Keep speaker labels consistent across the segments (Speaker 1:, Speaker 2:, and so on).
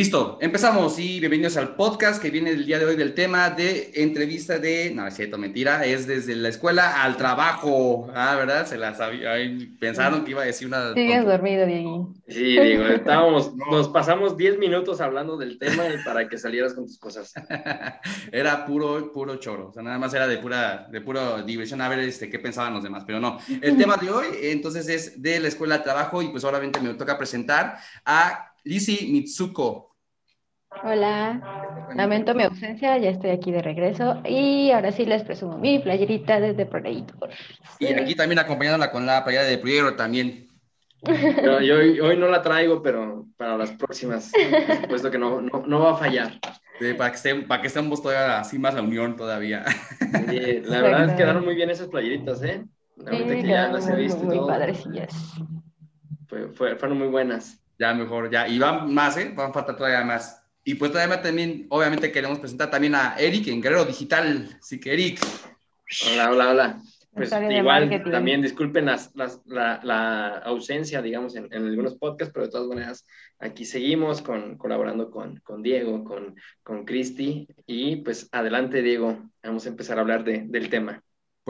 Speaker 1: Listo, empezamos y bienvenidos al podcast que viene el día de hoy del tema de entrevista de, no es cierto, mentira, es desde la escuela al trabajo. Ah, ¿verdad? Se la sabía, pensaron que iba a decir una...
Speaker 2: Sigues dormido, Diego.
Speaker 3: Sí, digo, estábamos, nos pasamos 10 minutos hablando del tema para que salieras con tus cosas.
Speaker 1: era puro, puro choro, o sea, nada más era de pura, de pura diversión, a ver este, qué pensaban los demás, pero no. El tema de hoy, entonces, es de la escuela al trabajo y pues obviamente me toca presentar a Lizzie Mitsuko.
Speaker 2: Hola, lamento mi ausencia, ya estoy aquí de regreso y ahora sí les presumo mi playerita desde Predator.
Speaker 1: Y aquí también acompañándola con la playera de Predator también.
Speaker 3: yo hoy, no la traigo, pero para las próximas, por supuesto que no, no, va a fallar.
Speaker 1: para, que estén, para que estemos todavía así más a unión todavía.
Speaker 3: la verdad es que quedaron muy bien esas playeritas, ¿eh? La
Speaker 2: verdad que ya las he visto. Muy, muy padrecillas.
Speaker 3: fueron muy buenas
Speaker 1: ya mejor, ya. Y van más, ¿eh? Van a faltar todavía más. Y pues todavía también, obviamente queremos presentar también a Eric en Guerrero Digital. Así que Eric.
Speaker 3: Hola, hola, hola. Pues igual, también disculpen las, las, la, la, ausencia, digamos, en, en, algunos podcasts, pero de todas maneras, aquí seguimos con, colaborando con, con Diego, con, con Cristi, y pues adelante, Diego, vamos a empezar a hablar de, del tema.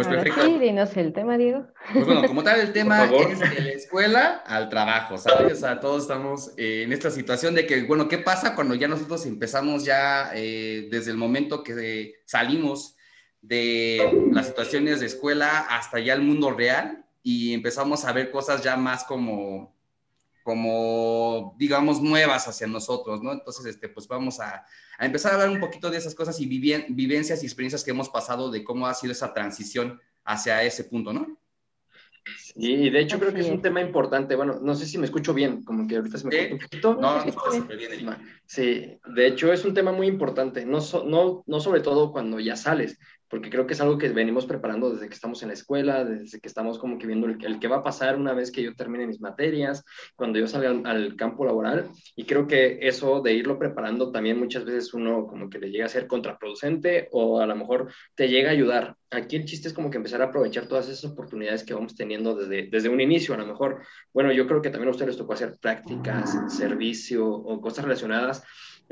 Speaker 2: Pues perfecto. Sí, dinos el tema, Diego.
Speaker 1: Pues bueno, como tal, el tema es de la escuela al trabajo, ¿sabes? O sea, todos estamos eh, en esta situación de que, bueno, ¿qué pasa cuando ya nosotros empezamos ya eh, desde el momento que salimos de las situaciones de escuela hasta ya el mundo real y empezamos a ver cosas ya más como, como digamos, nuevas hacia nosotros, ¿no? Entonces, este, pues vamos a a empezar a hablar un poquito de esas cosas y vivencias y experiencias que hemos pasado de cómo ha sido esa transición hacia ese punto, ¿no?
Speaker 3: Sí, de hecho creo que es un tema importante. Bueno, no sé si me escucho bien, como que ahorita se me escucha un poquito.
Speaker 1: No, no, bien.
Speaker 3: Sí, de hecho es un tema muy importante, no, no, no sobre todo cuando ya sales, porque creo que es algo que venimos preparando desde que estamos en la escuela, desde que estamos como que viendo el, el que va a pasar una vez que yo termine mis materias, cuando yo salga al, campo laboral, y creo que eso de irlo preparando también muchas veces uno como que le llega a ser contraproducente o a lo mejor te llega a ayudar. Aquí el chiste es como que empezar a aprovechar todas esas oportunidades que vamos teniendo desde, desde un inicio, a lo mejor, bueno, yo creo que también a ustedes les tocó hacer prácticas, servicio o cosas relacionadas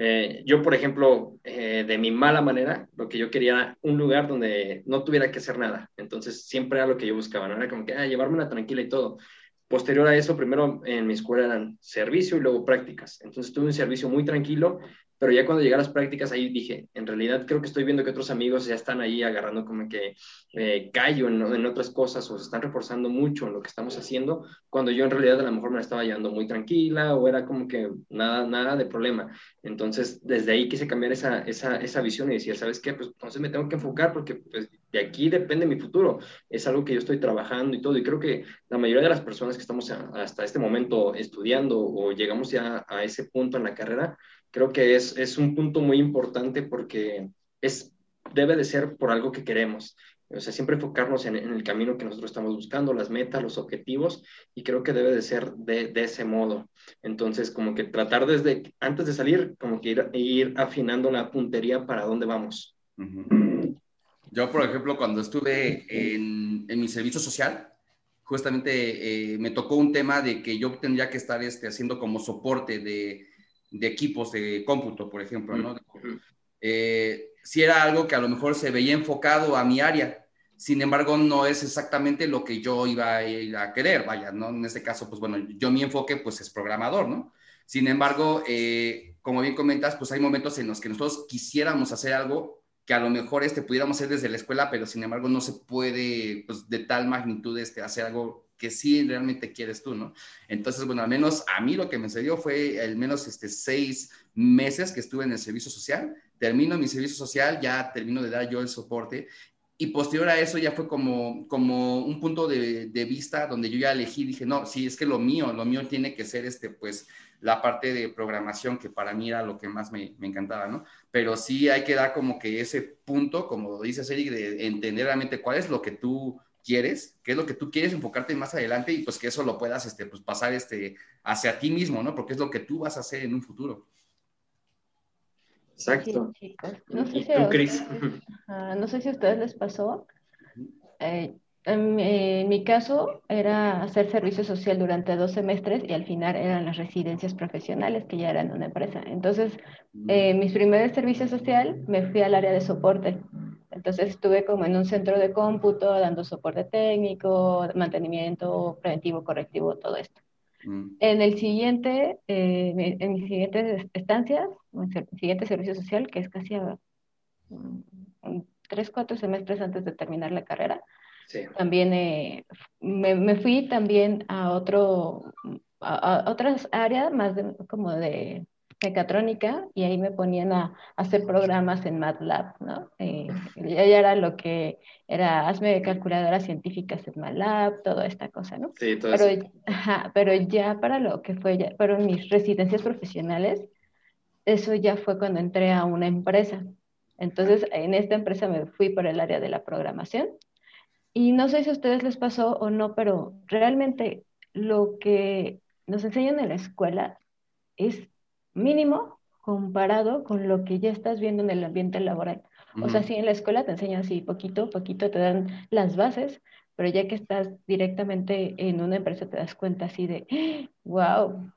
Speaker 3: eh, yo, por ejemplo, eh, de mi mala manera, lo que yo quería era un lugar donde no tuviera que hacer nada. Entonces, siempre era lo que yo buscaba, ¿no? Era como que, ah, llevarme una tranquila y todo. Posterior a eso, primero en mi escuela eran servicio y luego prácticas. Entonces, tuve un servicio muy tranquilo pero ya cuando llegué a las prácticas ahí dije, en realidad creo que estoy viendo que otros amigos ya están ahí agarrando como que eh, callo en, en, otras cosas o se están reforzando mucho en lo que estamos haciendo, cuando yo en realidad a lo mejor me la estaba llevando muy tranquila o era como que nada, nada de problema. Entonces, desde ahí quise cambiar esa, esa, esa visión y decir, ¿sabes qué? Pues entonces me tengo que enfocar porque pues, de aquí depende mi futuro. Es algo que yo estoy trabajando y todo. Y creo que la mayoría de las personas que estamos hasta este momento estudiando o llegamos ya a ese punto en la carrera, creo que es, es un punto muy importante porque es, debe de ser por algo que queremos. O sea, siempre enfocarnos en, el camino que nosotros estamos buscando, las metas, los objetivos, y creo que debe de ser de, de ese modo. Entonces, como que tratar desde antes de salir, como que ir, afinando la puntería para dónde vamos.
Speaker 1: Yo, por ejemplo, cuando estuve en, en mi servicio social, justamente eh, me tocó un tema de que yo tendría que estar este, haciendo como soporte de, de equipos de cómputo, por ejemplo, ¿no? Eh, si era algo que a lo mejor se veía enfocado a mi área, sin embargo, no es exactamente lo que yo iba a, a querer, vaya, ¿no? En este caso, pues bueno, yo mi enfoque pues es programador, ¿no? Sin embargo, eh, como bien comentas, pues hay momentos en los que nosotros quisiéramos hacer algo que a lo mejor este pudiéramos hacer desde la escuela, pero sin embargo no se puede, pues de tal magnitud este, hacer algo que sí realmente quieres tú, ¿no? Entonces, bueno, al menos a mí lo que me salió fue al menos este, seis meses que estuve en el servicio social. Termino mi servicio social, ya termino de dar yo el soporte y posterior a eso ya fue como, como un punto de, de, vista donde yo ya elegí, dije, no, sí, es que lo mío, lo mío tiene que ser este, pues, la parte de programación, que para mí era lo que más me, me encantaba, ¿no? Pero sí hay que dar como que ese punto, como dice Eric, de entender realmente cuál es lo que tú quieres, qué es lo que tú quieres enfocarte más adelante y pues que eso lo puedas este, pues, pasar este, hacia ti mismo, ¿no? Porque es lo que tú vas a hacer en un futuro.
Speaker 3: Exacto.
Speaker 2: no, sé si a ustedes, no sé si a ustedes les pasó. Eh, En, mi caso era hacer servicio social durante dos semestres y al final eran las residencias profesionales que ya eran una empresa. Entonces, mm. eh, mis primeros servicios social me fui al área de soporte. Entonces estuve como en un centro de cómputo dando soporte técnico, mantenimiento preventivo, correctivo, todo esto. Mm. En el siguiente, eh, en mis siguientes estancias, en el siguiente servicio social, que es casi a, mm, tres, cuatro semestres antes de terminar la carrera, también eh, me, fui también a otro, a, otras áreas más como de mecatrónica y ahí me ponían a, hacer programas en MATLAB, ¿no? Eh, ya, era lo que era, hazme calculadoras científicas en MATLAB, toda esta cosa, ¿no?
Speaker 3: Sí, todo
Speaker 2: pero,
Speaker 3: eso.
Speaker 2: pero ya para lo que fue, ya fueron mis residencias profesionales, eso ya fue cuando entré a una empresa. Entonces, en esta empresa me fui por el área de la programación y no sé si a ustedes les pasó o no, pero realmente lo que nos enseñan en la escuela es mínimo comparado con lo que ya estás viendo en el ambiente laboral. O sea, sí, en la escuela te enseñan así poquito, poquito, te dan las bases, pero ya que estás directamente en una empresa te das cuenta así de, wow,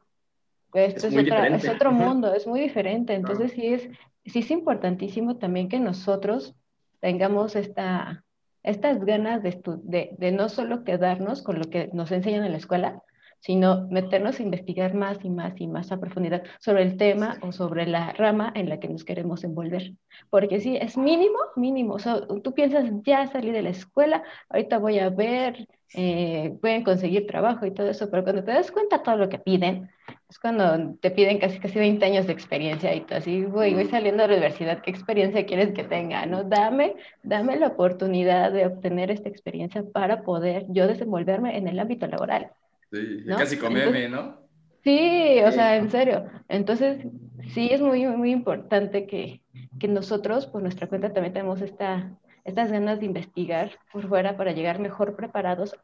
Speaker 2: esto es, es otro mundo, es muy diferente. Entonces sí, es, sí es importantísimo también que nosotros tengamos esta, estas ganas de, de, de, no solo quedarnos con lo que nos enseñan en la escuela, sino meternos a investigar más y más y más a profundidad sobre el tema o sobre la rama en la que nos queremos envolver. Porque sí, es mínimo, mínimo. O tú piensas, ya salí de la escuela, ahorita voy a ver, eh, voy a conseguir trabajo y todo eso, pero cuando te das cuenta todo lo que piden, es cuando te piden casi casi 20 años de experiencia y tú así, voy, voy saliendo de la universidad, ¿qué experiencia quieres que tenga? ¿no? Dame, dame la oportunidad de obtener esta experiencia para poder yo desenvolverme en el ámbito laboral.
Speaker 1: Sí, casi comeme, ¿no?
Speaker 2: Sí, o sea, en serio. Entonces, sí es muy, muy importante que, que nosotros, por nuestra cuenta, también tenemos esta, estas ganas de investigar por fuera para llegar mejor preparados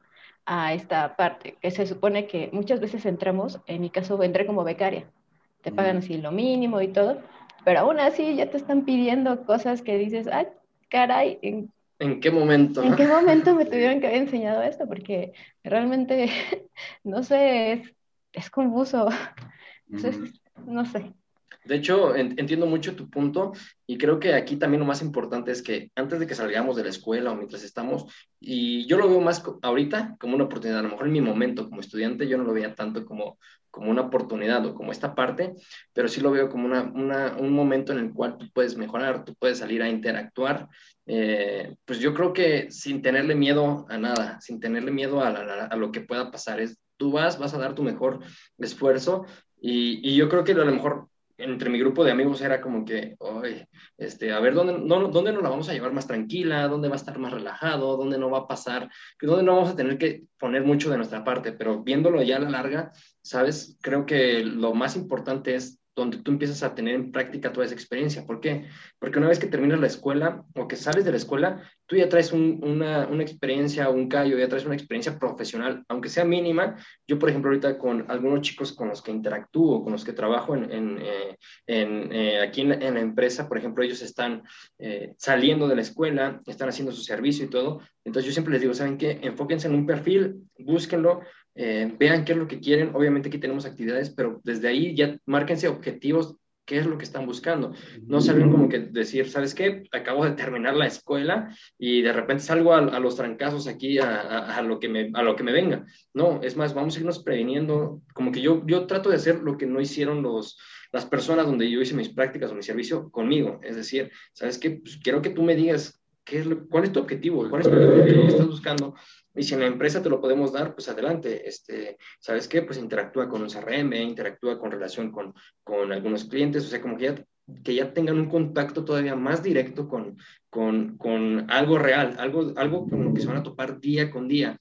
Speaker 2: a esta parte, que se supone que muchas veces entramos, en mi caso entré como becaria, te pagan así lo mínimo y todo, pero aún así ya te están pidiendo cosas que dices, ay, caray, ¿en
Speaker 3: ¿En qué momento?
Speaker 2: ¿En qué momento me tuvieron que haber enseñado esto? Porque realmente, no sé, es, es confuso. no sé.
Speaker 3: De hecho, entiendo mucho tu punto y creo que aquí también lo más importante es que antes de que salgamos de la escuela o mientras estamos, y yo lo veo más ahorita como una oportunidad, a lo mejor en mi momento como estudiante yo no lo veía tanto como, como una oportunidad o como esta parte, pero sí lo veo como una, una, un momento en el cual tú puedes mejorar, tú puedes salir a interactuar, eh, pues yo creo que sin tenerle miedo a nada, sin tenerle miedo a, lo que pueda pasar, es tú vas, vas a dar tu mejor esfuerzo y, y yo creo que a lo mejor entre mi grupo de amigos era como que, este, a ver, ¿dónde, no, ¿dónde nos la vamos a llevar más tranquila? ¿Dónde va a estar más relajado? ¿Dónde no va a pasar? ¿Dónde no vamos a tener que poner mucho de nuestra parte? Pero viéndolo ya a la larga, ¿sabes? Creo que lo más importante es donde tú empiezas a tener en práctica toda esa experiencia. ¿Por qué? Porque una vez que terminas la escuela o que sales de la escuela, tú ya traes una, experiencia, un callo, ya traes una experiencia profesional, aunque sea mínima. Yo, por ejemplo, ahorita con algunos chicos con los que interactúo, con los que trabajo en, eh, eh, aquí en la, empresa, por ejemplo, ellos están eh, saliendo de la escuela, están haciendo su servicio y todo. Entonces yo siempre les digo, ¿saben qué? Enfóquense en un perfil, búsquenlo, eh, vean qué es lo que quieren. Obviamente aquí tenemos actividades, pero desde ahí ya márquense objetivos, qué es lo que están buscando. No salgan como que decir, ¿sabes qué? Acabo de terminar la escuela y de repente salgo a, los trancazos aquí a, lo que me, a lo que me venga. No, es más, vamos a irnos previniendo. Como que yo, yo trato de hacer lo que no hicieron los, las personas donde yo hice mis prácticas o mi servicio conmigo. Es decir, ¿sabes qué? Pues quiero que tú me digas qué es cuál es tu objetivo, cuál es tu objetivo que estás buscando y si en la empresa te lo podemos dar, pues adelante. Este, ¿Sabes qué? Pues interactúa con un CRM, interactúa con relación con, con algunos clientes, o sea, como que ya, que ya tengan un contacto todavía más directo con, con, con algo real, algo, algo con lo que se van a topar día con día.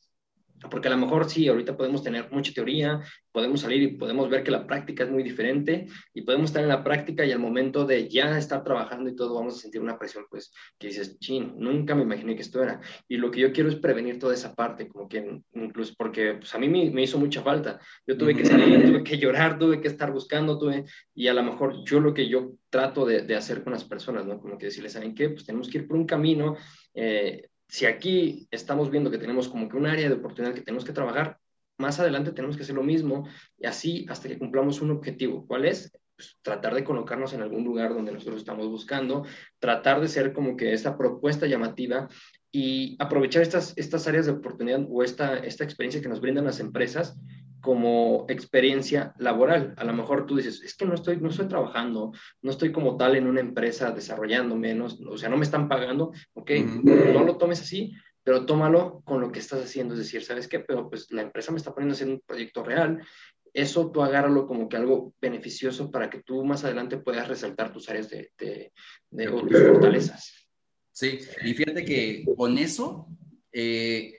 Speaker 3: Porque a lo mejor sí, ahorita podemos tener mucha teoría, podemos salir y podemos ver que la práctica es muy diferente y podemos estar en la práctica y al momento de ya estar trabajando y todo vamos a sentir una presión, pues que dices, chin, nunca me imaginé que esto era. Y lo que yo quiero es prevenir toda esa parte, como que incluso porque pues, a mí me, hizo mucha falta. Yo tuve que salir, tuve que llorar, tuve que estar buscando, tuve, y a lo mejor yo lo que yo trato de, de hacer con las personas, ¿no? Como que decirles, ¿saben qué? Pues tenemos que ir por un camino. Eh, si aquí estamos viendo que tenemos como que un área de oportunidad que tenemos que trabajar, más adelante tenemos que hacer lo mismo y así hasta que cumplamos un objetivo. ¿Cuál es? Pues, tratar de colocarnos en algún lugar donde nosotros estamos buscando, tratar de ser como que esta propuesta llamativa y aprovechar estas, estas áreas de oportunidad o esta, esta experiencia que nos brindan las empresas como experiencia laboral. A lo mejor tú dices, es que no estoy, no estoy trabajando, no estoy como tal en una empresa desarrollándome, no, o sea, no me están pagando, ok, no lo tomes así, pero tómalo con lo que estás haciendo, es decir, ¿sabes qué? Pero pues la empresa me está poniendo a hacer un proyecto real, eso tú agárralo como que algo beneficioso para que tú más adelante puedas resaltar tus áreas de, de, de tus fortalezas.
Speaker 1: Sí, y fíjate que con eso eh,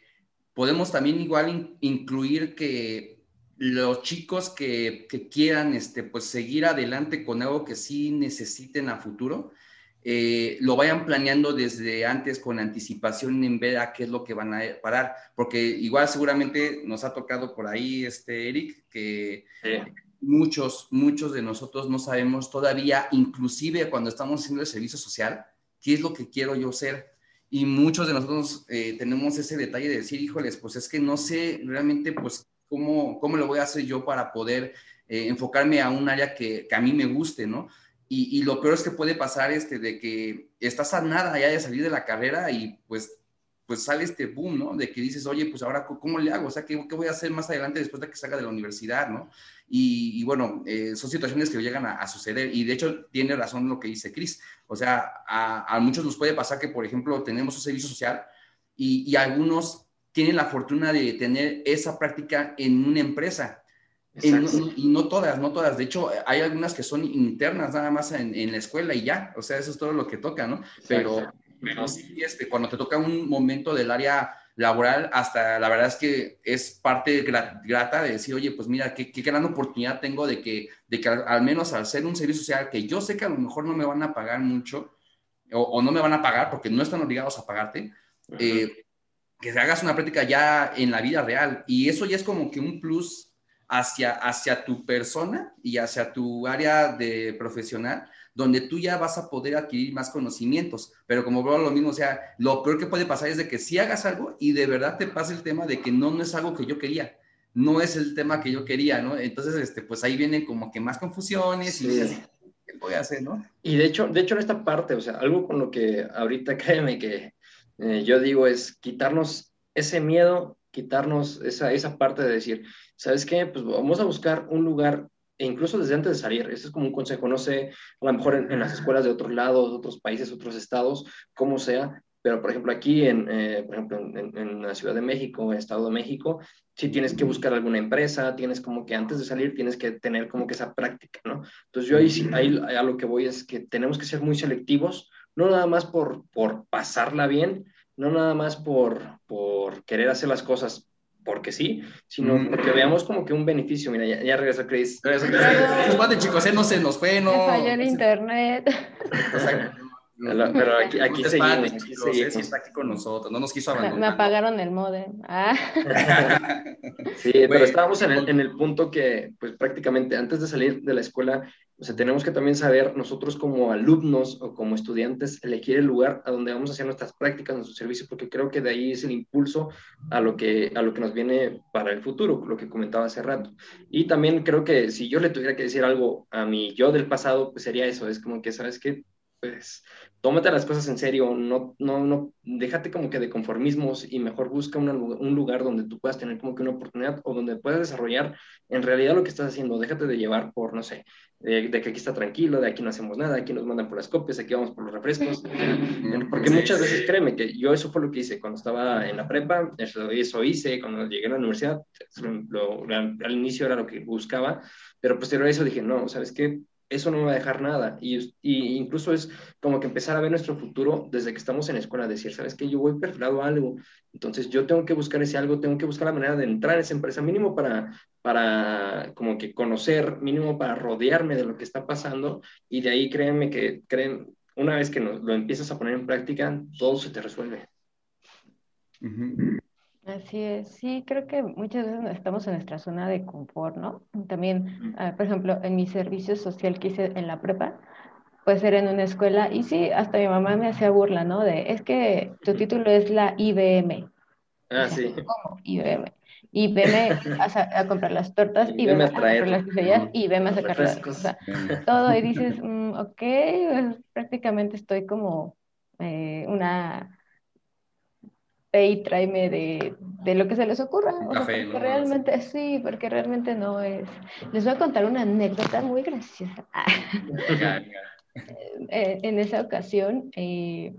Speaker 1: podemos también igual incluir que los chicos que, que, quieran este, pues, seguir adelante con algo que sí necesiten a futuro, eh, lo vayan planeando desde antes con anticipación en ver a qué es lo que van a parar, porque igual seguramente nos ha tocado por ahí, este Eric, que muchos, muchos de nosotros no sabemos todavía, inclusive cuando estamos haciendo el servicio social, qué es lo que quiero yo ser. Y muchos de nosotros eh, tenemos ese detalle de decir, híjoles, pues es que no sé realmente, pues, cómo, cómo lo voy a hacer yo para poder eh, enfocarme a un área que, que a mí me guste, ¿no? Y, lo peor es que puede pasar este de que estás a nada ya de salir de la carrera y pues, pues sale este boom, ¿no? De que dices, oye, pues ahora, ¿cómo le hago? O sea, ¿qué, qué voy a hacer más adelante después de que salga de la universidad, ¿no? Y, bueno, eh, son situaciones que llegan a, suceder y de hecho tiene razón lo que dice Cris. O sea, a, muchos nos puede pasar que, por ejemplo, tenemos un servicio social y, y algunos tienen la fortuna de tener esa práctica en una empresa y no todas, no todas. De hecho, hay algunas que son internas nada más en, en, la escuela y ya. O sea, eso es todo lo que toca, ¿no? Pero, pero sí, este, cuando te toca un momento del área laboral, hasta la verdad es que es parte grata de decir, oye, pues mira, qué, qué gran oportunidad tengo de que, de que al, menos al ser un servicio social, que yo sé que a lo mejor no me van a pagar mucho, o, no me van a pagar porque no están obligados a pagarte, eh, que hagas una práctica ya en la vida real. Y eso ya es como que un plus hacia, hacia tu persona y hacia tu área de profesional, donde tú ya vas a poder adquirir más conocimientos. Pero como veo lo mismo, o sea, lo peor que puede pasar es de que si hagas algo y de verdad te pasa el tema de que no, no es algo que yo quería, no es el tema que yo quería, ¿no? Entonces, este, pues ahí vienen como que más confusiones y ¿qué voy a hacer, no?
Speaker 3: Y de hecho, de hecho en esta parte, o sea, algo con lo que ahorita créeme que eh, yo digo es quitarnos ese miedo, quitarnos esa, esa parte de decir, ¿sabes qué? Pues vamos a buscar un lugar, e incluso desde antes de salir, este es como un consejo, no sé, a lo mejor en, las escuelas de otros lados, otros países, otros estados, como sea, pero por ejemplo aquí en, eh, por ejemplo, en, la Ciudad de México, en Estado de México, si tienes que buscar alguna empresa, tienes como que antes de salir tienes que tener como que esa práctica, ¿no? Entonces yo ahí, ahí a lo que voy es que tenemos que ser muy selectivos, no nada más por, por pasarla bien, no nada más por, por querer hacer las cosas porque sí, sino mm. porque veamos como que un beneficio. Mira, ya, ya regresó Chris.
Speaker 1: Regresa chicos, él no se nos fue, no.
Speaker 2: Me falló el internet.
Speaker 3: pero aquí, aquí seguimos, aquí
Speaker 1: seguimos. Sí está aquí con nosotros, no nos quiso abandonar.
Speaker 2: Me apagaron el modem. Ah.
Speaker 3: sí, pero estábamos en el, en el punto que, pues prácticamente antes de salir de la escuela, o sea, tenemos que también saber nosotros como alumnos o como estudiantes elegir el lugar a donde vamos a hacer nuestras prácticas, nuestro servicio, porque creo que de ahí es el impulso a lo que, a lo que nos viene para el futuro, lo que comentaba hace rato. Y también creo que si yo le tuviera que decir algo a mi yo del pasado, pues sería eso, es como que, ¿sabes qué? Pues tómate las cosas en serio, no, no, no, déjate como que de conformismos y mejor busca un lugar donde tú puedas tener como que una oportunidad o donde puedas desarrollar en realidad lo que estás haciendo. Déjate de llevar por, no sé, de, que aquí está tranquilo, de aquí no hacemos nada, aquí nos mandan por las copias, aquí vamos por los refrescos. Porque muchas veces, créeme, que yo eso fue lo que hice cuando estaba en la prepa, eso, eso hice, cuando llegué a la universidad, al inicio era lo que buscaba, pero posterior a eso dije, no, ¿sabes qué? Eso no me va a dejar nada. Y, y, incluso es como que empezar a ver nuestro futuro desde que estamos en la escuela, decir, ¿sabes qué? Yo voy perfilado a algo, entonces yo tengo que buscar ese algo, tengo que buscar la manera de entrar a esa empresa, mínimo para, para como que conocer, mínimo para rodearme de lo que está pasando, y de ahí créanme que, creen, una vez que lo empiezas a poner en práctica, todo se te resuelve.
Speaker 2: Así es, sí, creo que muchas veces estamos en nuestra zona de confort, ¿no? También, ah, por ejemplo, en mi servicio social que hice en la prepa, pues era en una escuela y sí, hasta mi mamá me hacía burla, ¿no? De, es que tu título es la IBM.
Speaker 3: Ah, sí.
Speaker 2: ¿Cómo? IBM. Y veme a, a, comprar las tortas y, veme a, comprar las quesadillas y veme a sacar las cosas. todo y dices, mm, ok, pues, prácticamente estoy como eh, una y tráeme de, de, lo que se les ocurra. Café, porque realmente, sí, porque realmente no es. Les voy a contar una anécdota muy graciosa. Eh, en esa ocasión eh,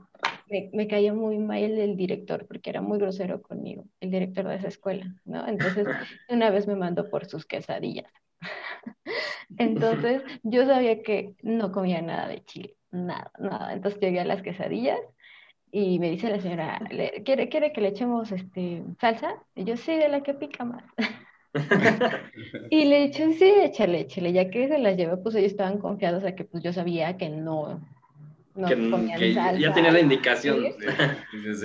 Speaker 2: me, me, cayó muy mal el director porque era muy grosero conmigo, el director de esa escuela, ¿no? Entonces, una vez me mandó por sus quesadillas. Entonces, yo sabía que no comía nada de chile, nada, nada. Entonces llegué a las quesadillas y me dice la señora, ¿quiere, ¿quiere que le echemos este, salsa? Y yo, sí, de la que pica más. y le eché, sí, échale, échale, ya que se las llevé, pues ellos estaban confiados a que pues yo sabía que no,
Speaker 3: que, ya tenía la indicación.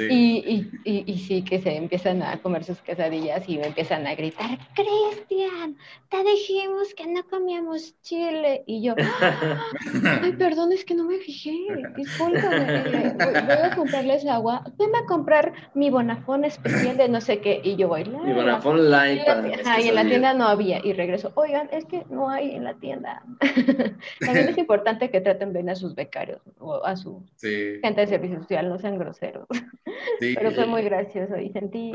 Speaker 2: Y, y, y, sí, que se empiezan a comer sus quesadillas y me empiezan a gritar, Cristian, te dijimos que no comíamos chile. Y yo, ay, perdón, es que no me fijé, discúlpame, voy, a comprarles agua, venme a comprar mi bonafón especial de no sé qué. Y yo voy,
Speaker 3: mi bonafón light.
Speaker 2: Y, en la tienda no había. Y regreso, oigan, es que no hay en la tienda. También es importante que traten bien a sus becarios a su gente de servicio social, no sean groseros. pero fue muy gracioso y sentí,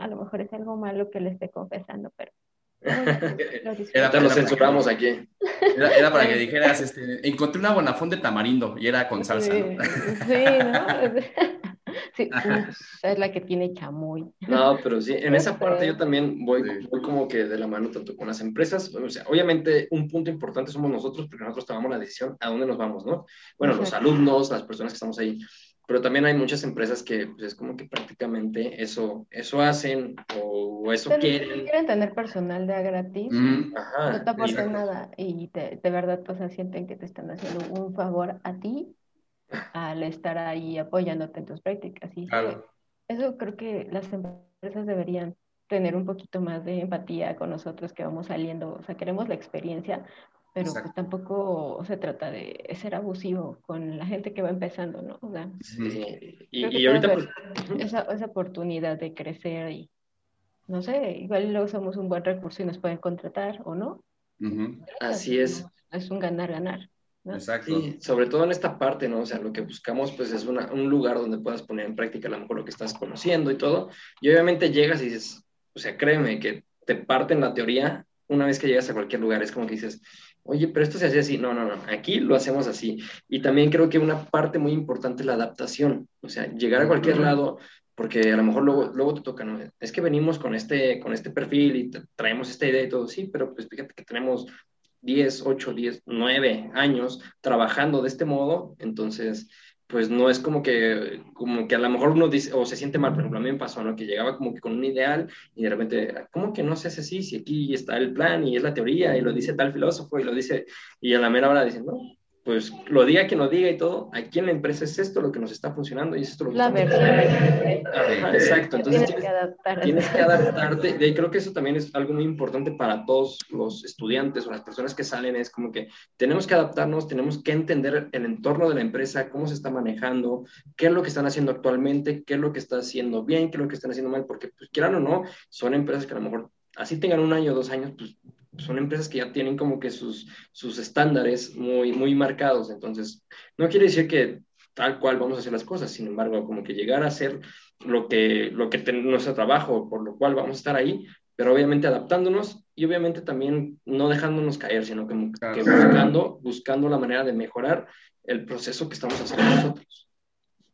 Speaker 2: a lo mejor es algo malo que le esté confesando, pero...
Speaker 3: era, te lo censuramos aquí.
Speaker 1: Era, para que dijeras, este, encontré una bonafón de tamarindo y era con salsa. Sí,
Speaker 2: ¿no? Sí, es la que tiene chamoy.
Speaker 3: No, pero sí, en esa parte yo también voy, voy como que de la mano tanto con las empresas. O sea, obviamente un punto importante somos nosotros porque nosotros tomamos la decisión a dónde nos vamos, ¿no? Bueno, los alumnos, las personas que estamos ahí. Pero también hay muchas empresas que pues, es como que prácticamente eso, eso hacen o eso quieren.
Speaker 2: Quieren tener personal de gratis, no te aportan nada y de verdad pues sienten que te están haciendo un favor a ti al estar ahí apoyándote en tus prácticas. Y eso creo que las empresas deberían tener un poquito más de empatía con nosotros que vamos saliendo. O sea, queremos la experiencia, pero pues tampoco se trata de ser abusivo con la gente que va empezando, ¿no? O sea,
Speaker 3: sí. y, ahorita pues...
Speaker 2: esa, esa oportunidad de crecer y, no sé, igual luego somos un buen recurso y nos pueden contratar o no.
Speaker 3: Así es.
Speaker 2: Es un ganar-ganar.
Speaker 3: Exacto. Y sobre todo en esta parte, ¿no? O sea, lo que buscamos pues es un lugar donde puedas poner en práctica a lo mejor lo que estás conociendo y todo. Y obviamente llegas y dices, o sea, créeme que te parten la teoría una vez que llegas a cualquier lugar. Es como que dices, oye, pero esto se hace así. No, no, no, aquí lo hacemos así. Y también creo que una parte muy importante es la adaptación. O sea, llegar a cualquier lado, porque a lo mejor luego, luego te toca, ¿no? Es que venimos con este, con este perfil y traemos esta idea y todo, sí, pero pues fíjate que tenemos 10, 8, 10, 9 años trabajando de este modo, entonces, pues no es como que, como que a lo mejor uno o se siente mal, por ejemplo, a mí me pasó, ¿no? Que llegaba como que con un ideal y de repente, ¿cómo que no se hace así? Si aquí está el plan y es la teoría y lo dice tal filósofo y lo dice, y a la mera hora dicen, no, pues lo diga quien lo diga y todo, aquí en la empresa es esto lo que nos está funcionando y es esto lo que
Speaker 2: la
Speaker 3: verdad. exacto, entonces tienes, que, adaptar. tienes que adaptarte. Y creo que eso también es algo muy importante para todos los estudiantes o las personas que salen, es como que tenemos que adaptarnos, tenemos que entender el entorno de la empresa, cómo se está manejando, qué es lo que están haciendo actualmente, qué es lo que está haciendo bien, qué es lo que están haciendo mal, porque pues quieran o no, son empresas que a lo mejor así tengan un año o dos años, pues son empresas que ya tienen como que sus, sus estándares muy, muy marcados. Entonces, no quiere decir que tal cual vamos a hacer las cosas, sin embargo, como que llegar a hacer lo que, lo que tenemos nuestro trabajo, por lo cual vamos a estar ahí, pero obviamente adaptándonos y obviamente también no dejándonos caer, sino que, que buscando, buscando la manera de mejorar el proceso que estamos haciendo nosotros.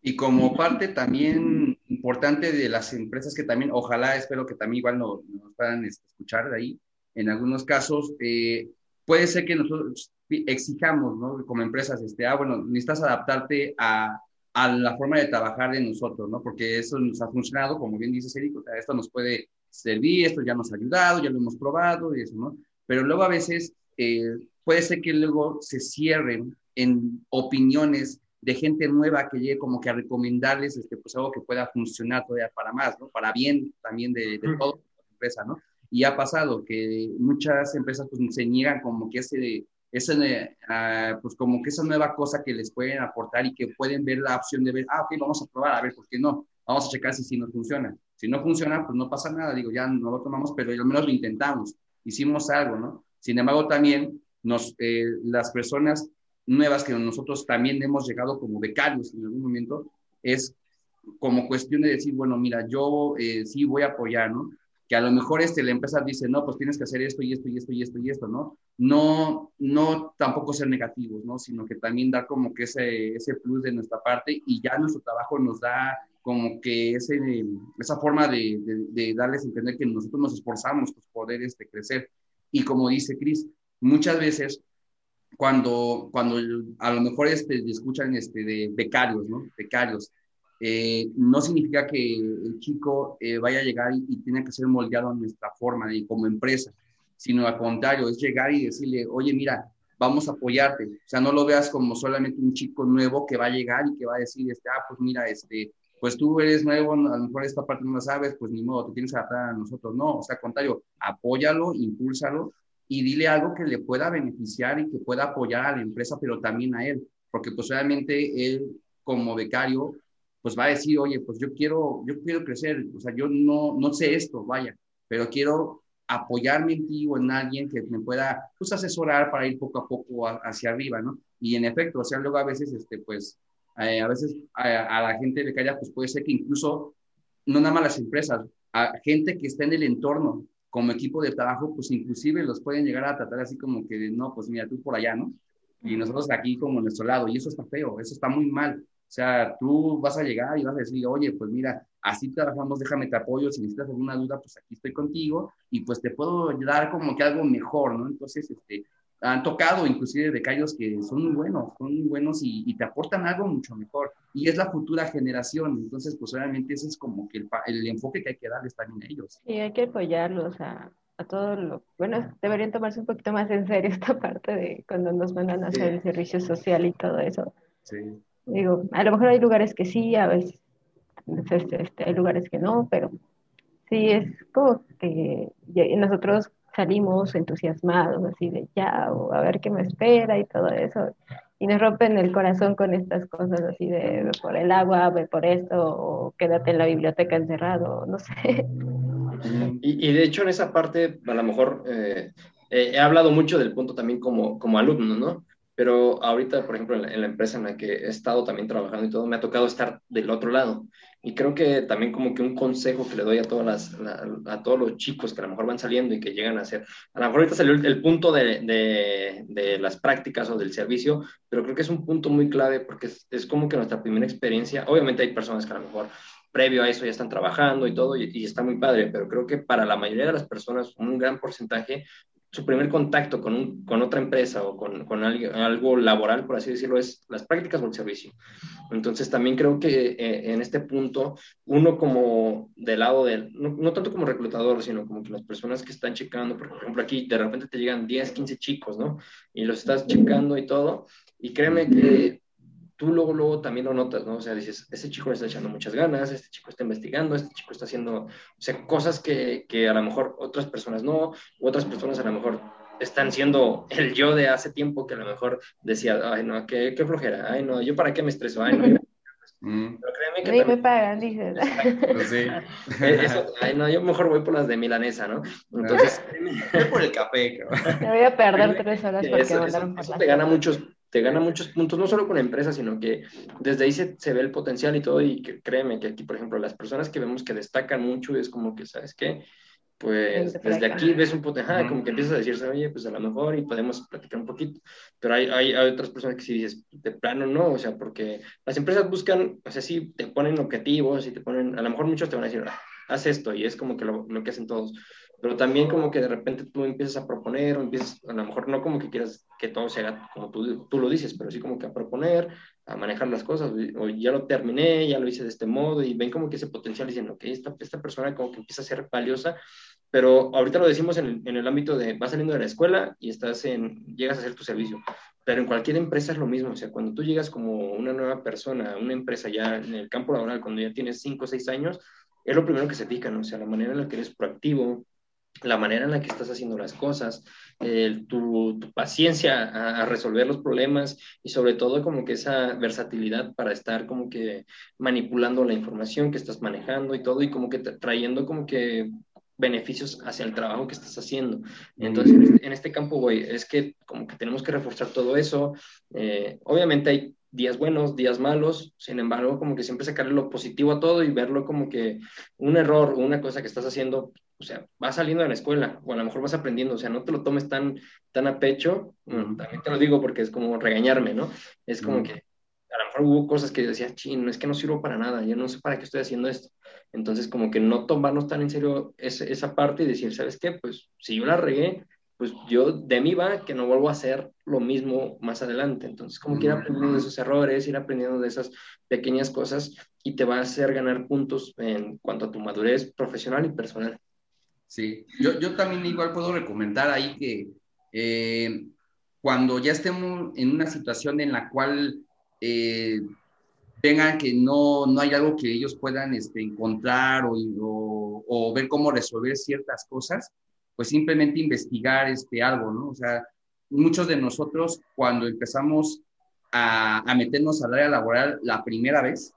Speaker 1: Y como parte también importante de las empresas que también, ojalá, espero que también igual nos, nos puedan escuchar de ahí, en algunos casos, eh, puede ser que nosotros exijamos, ¿no? Como empresas, este, ah, bueno, necesitas adaptarte a, a la forma de trabajar de nosotros, ¿no? Porque eso nos ha funcionado, como bien dice Eric, o sea, esto nos puede servir, esto ya nos ha ayudado, ya lo hemos probado y eso, ¿no? Pero luego a veces eh, puede ser que luego se cierren en opiniones de gente nueva que llegue como que a recomendarles este, pues algo que pueda funcionar todavía para más, ¿no? Para bien también de, de toda la empresa, ¿no? Y ha pasado que muchas empresas pues, se niegan como que ese, esa, uh, pues como que esa nueva cosa que les pueden aportar y que pueden ver la opción de ver, ah, ok, vamos a probar, a ver, ¿por qué no? Vamos a checar si, si nos funciona. Si no funciona, pues no pasa nada, digo, ya no lo tomamos, pero al menos lo intentamos, hicimos algo, ¿no? Sin embargo, también nos, eh, las personas nuevas que nosotros también hemos llegado como becarios en algún momento, es como cuestión de decir, bueno, mira, yo eh, sí voy a apoyar, ¿no? Que a lo mejor este, la empresa dice, no, pues tienes que hacer esto y esto y esto y esto y esto, ¿no? No, no tampoco ser negativos, ¿no? Sino que también dar como que ese, ese plus de nuestra parte y ya nuestro trabajo nos da como que ese, esa forma de, de, darles a entender que nosotros nos esforzamos por poder este, crecer. Y como dice Cris, muchas veces cuando, cuando a lo mejor este, escuchan este, de becarios, ¿no? Becarios, eh, no significa que el chico eh, vaya a llegar y, y, tenga que ser moldeado a nuestra forma de, como empresa, sino al contrario, es llegar y decirle, oye, mira, vamos a apoyarte. O sea, no lo veas como solamente un chico nuevo que va a llegar y que va a decir, este, ah, pues mira, este, pues tú eres nuevo, a lo mejor esta parte no la sabes, pues ni modo, te tienes que adaptar a nosotros. No, o sea, al contrario, apóyalo, impúlsalo y dile algo que le pueda beneficiar y que pueda apoyar a la empresa, pero también a él, porque pues obviamente él como becario pues va a decir, oye, pues yo quiero, yo quiero crecer, o sea, yo no, no sé esto, vaya, pero quiero apoyarme en ti o en alguien que me pueda, pues, asesorar para ir poco a poco hacia arriba, ¿no? Y en efecto, o sea, luego a veces, este, pues, eh, a veces a, a, la gente becaria, pues puede ser que incluso, no nada más las empresas, a gente que está en el entorno, como equipo de trabajo, pues inclusive los pueden llegar a tratar así como que, no, pues mira, tú por allá, ¿no? Y nosotros aquí como nuestro lado, y eso está feo, eso está muy mal. O sea, tú vas a llegar y vas a decir, oye, pues mira, así trabajamos, déjame te apoyo, si necesitas alguna duda, pues aquí estoy contigo y pues te puedo dar como que algo mejor, ¿no? Entonces, este, han tocado inclusive becarios que son muy buenos, son muy buenos y, te aportan algo mucho mejor. Y es la futura generación, entonces, pues obviamente ese es como que el, el enfoque que hay que darles también a ellos.
Speaker 2: Sí, hay que apoyarlos a, a todo lo... Bueno, deberían tomarse un poquito más en serio esta parte de cuando nos mandan a hacer el servicio social y todo eso.
Speaker 1: Sí.
Speaker 2: Digo, a lo mejor hay lugares que sí, a veces este, hay lugares que no, pero sí es como que nosotros salimos entusiasmados, así de ya, a ver qué me espera y todo eso. Y nos rompen el corazón con estas cosas así de por el agua, ve por esto, o quédate en la biblioteca encerrado, no sé.
Speaker 3: Y, de hecho en esa parte, a lo mejor eh, he hablado mucho del punto también como, como alumno, ¿no? Pero ahorita, por ejemplo, en la, empresa en la que he estado también trabajando y todo, me ha tocado estar del otro lado. Y creo que también como que un consejo que le doy a, todas las, a todos los chicos que a lo mejor van saliendo y que llegan a hacer, a lo mejor ahorita salió el, punto de, de, de, las prácticas o del servicio, pero creo que es un punto muy clave porque es, es, como que nuestra primera experiencia, obviamente hay personas que a lo mejor previo a eso ya están trabajando y todo y, y está muy padre, pero creo que para la mayoría de las personas, un gran porcentaje, su primer contacto con, un, con otra empresa o con, con algo, algo, laboral, por así decirlo, es las prácticas o el servicio. Entonces, también creo que eh, en este punto, uno como del lado del, no, no, tanto como reclutador, sino como que las personas que están checando, por ejemplo, aquí de repente te llegan 10, 15 chicos, ¿no? Y los estás checando y todo, y créeme que tú luego, luego también lo notas, ¿no? O sea, dices, este chico le está echando muchas ganas, este chico está investigando, este chico está haciendo, o sea, cosas que, que a lo mejor otras personas no, u otras personas a lo mejor están siendo el yo de hace tiempo que a lo mejor decía, ay, no, qué, qué flojera, ay, no, yo para qué me estreso, ay, no.
Speaker 2: Mm. Pero créeme que. también, me pagan, dices.
Speaker 1: Pues sí.
Speaker 3: Eso, ay, no, yo mejor voy por las de milanesa, ¿no? Entonces.
Speaker 1: voy por el café,
Speaker 2: cabrón. Me voy a perder tres horas porque eso,
Speaker 3: mandaron eso, eso te gana muchos te gana muchos puntos, no solo con empresas, sino que desde ahí se, se, ve el potencial y todo, y que, créeme que aquí, por ejemplo, las personas que vemos que destacan mucho es como que, ¿sabes qué? Pues desde aquí ves un potencial, como que empiezas a decirse, oye, pues a lo mejor y podemos platicar un poquito, pero hay, hay, hay, otras personas que sí dices, de plano no, o sea, porque las empresas buscan, o sea, sí te ponen objetivos y te ponen, a lo mejor muchos te van a decir, ah, haz esto, y es como que lo, lo que hacen todos, pero también como que de repente tú empiezas a proponer o empiezas, a lo mejor no como que quieras que todo se haga como tú, tú lo dices, pero sí como que a proponer, a manejar las cosas, o ya lo terminé, ya lo hice de este modo, y ven como que ese potencial diciendo que esta, esta persona como que empieza a ser valiosa, pero ahorita lo decimos en el, en el ámbito de vas saliendo de la escuela y estás en, llegas a hacer tu servicio, pero en cualquier empresa es lo mismo, o sea, cuando tú llegas como una nueva persona, una empresa ya en el campo laboral, cuando ya tienes 5 o 6 años, es lo primero que se fijan, o sea, la manera en la que eres proactivo, la manera en la que estás haciendo las cosas, tu, paciencia a, resolver los problemas y sobre todo como que esa versatilidad para estar como que manipulando la información que estás manejando y todo y como que trayendo como que beneficios hacia el trabajo que estás haciendo. Entonces, en este, este campo, güey, es que como que tenemos que reforzar todo eso. Eh, obviamente hay días buenos, días malos, sin embargo, como que siempre sacarle lo positivo a todo y verlo como que un error o una cosa que estás haciendo, o sea, va saliendo de la escuela o a lo mejor vas aprendiendo, o sea, no te lo tomes tan, tan a pecho, también te lo digo porque es como regañarme, ¿no? Es como que a lo mejor hubo cosas que yo decía, chino, es que no sirvo para nada, yo no sé para qué estoy haciendo esto. Entonces, como que no tomarnos tan en serio esa parte y decir, ¿sabes qué? Pues si yo la regué, pues yo de mí va que no vuelvo a hacer lo mismo más adelante. Entonces, como que ir aprendiendo de esos errores, ir aprendiendo de esas pequeñas cosas y te va a hacer ganar puntos en cuanto a tu madurez profesional y personal.
Speaker 1: Sí, yo, yo también igual puedo recomendar ahí que eh, cuando ya estemos en una situación en la cual eh, vengan que no, no hay algo que ellos puedan este, encontrar o, o, o ver cómo resolver ciertas cosas, pues simplemente investigar este, algo, ¿no? O sea, muchos de nosotros cuando empezamos a, a meternos al área laboral la primera vez,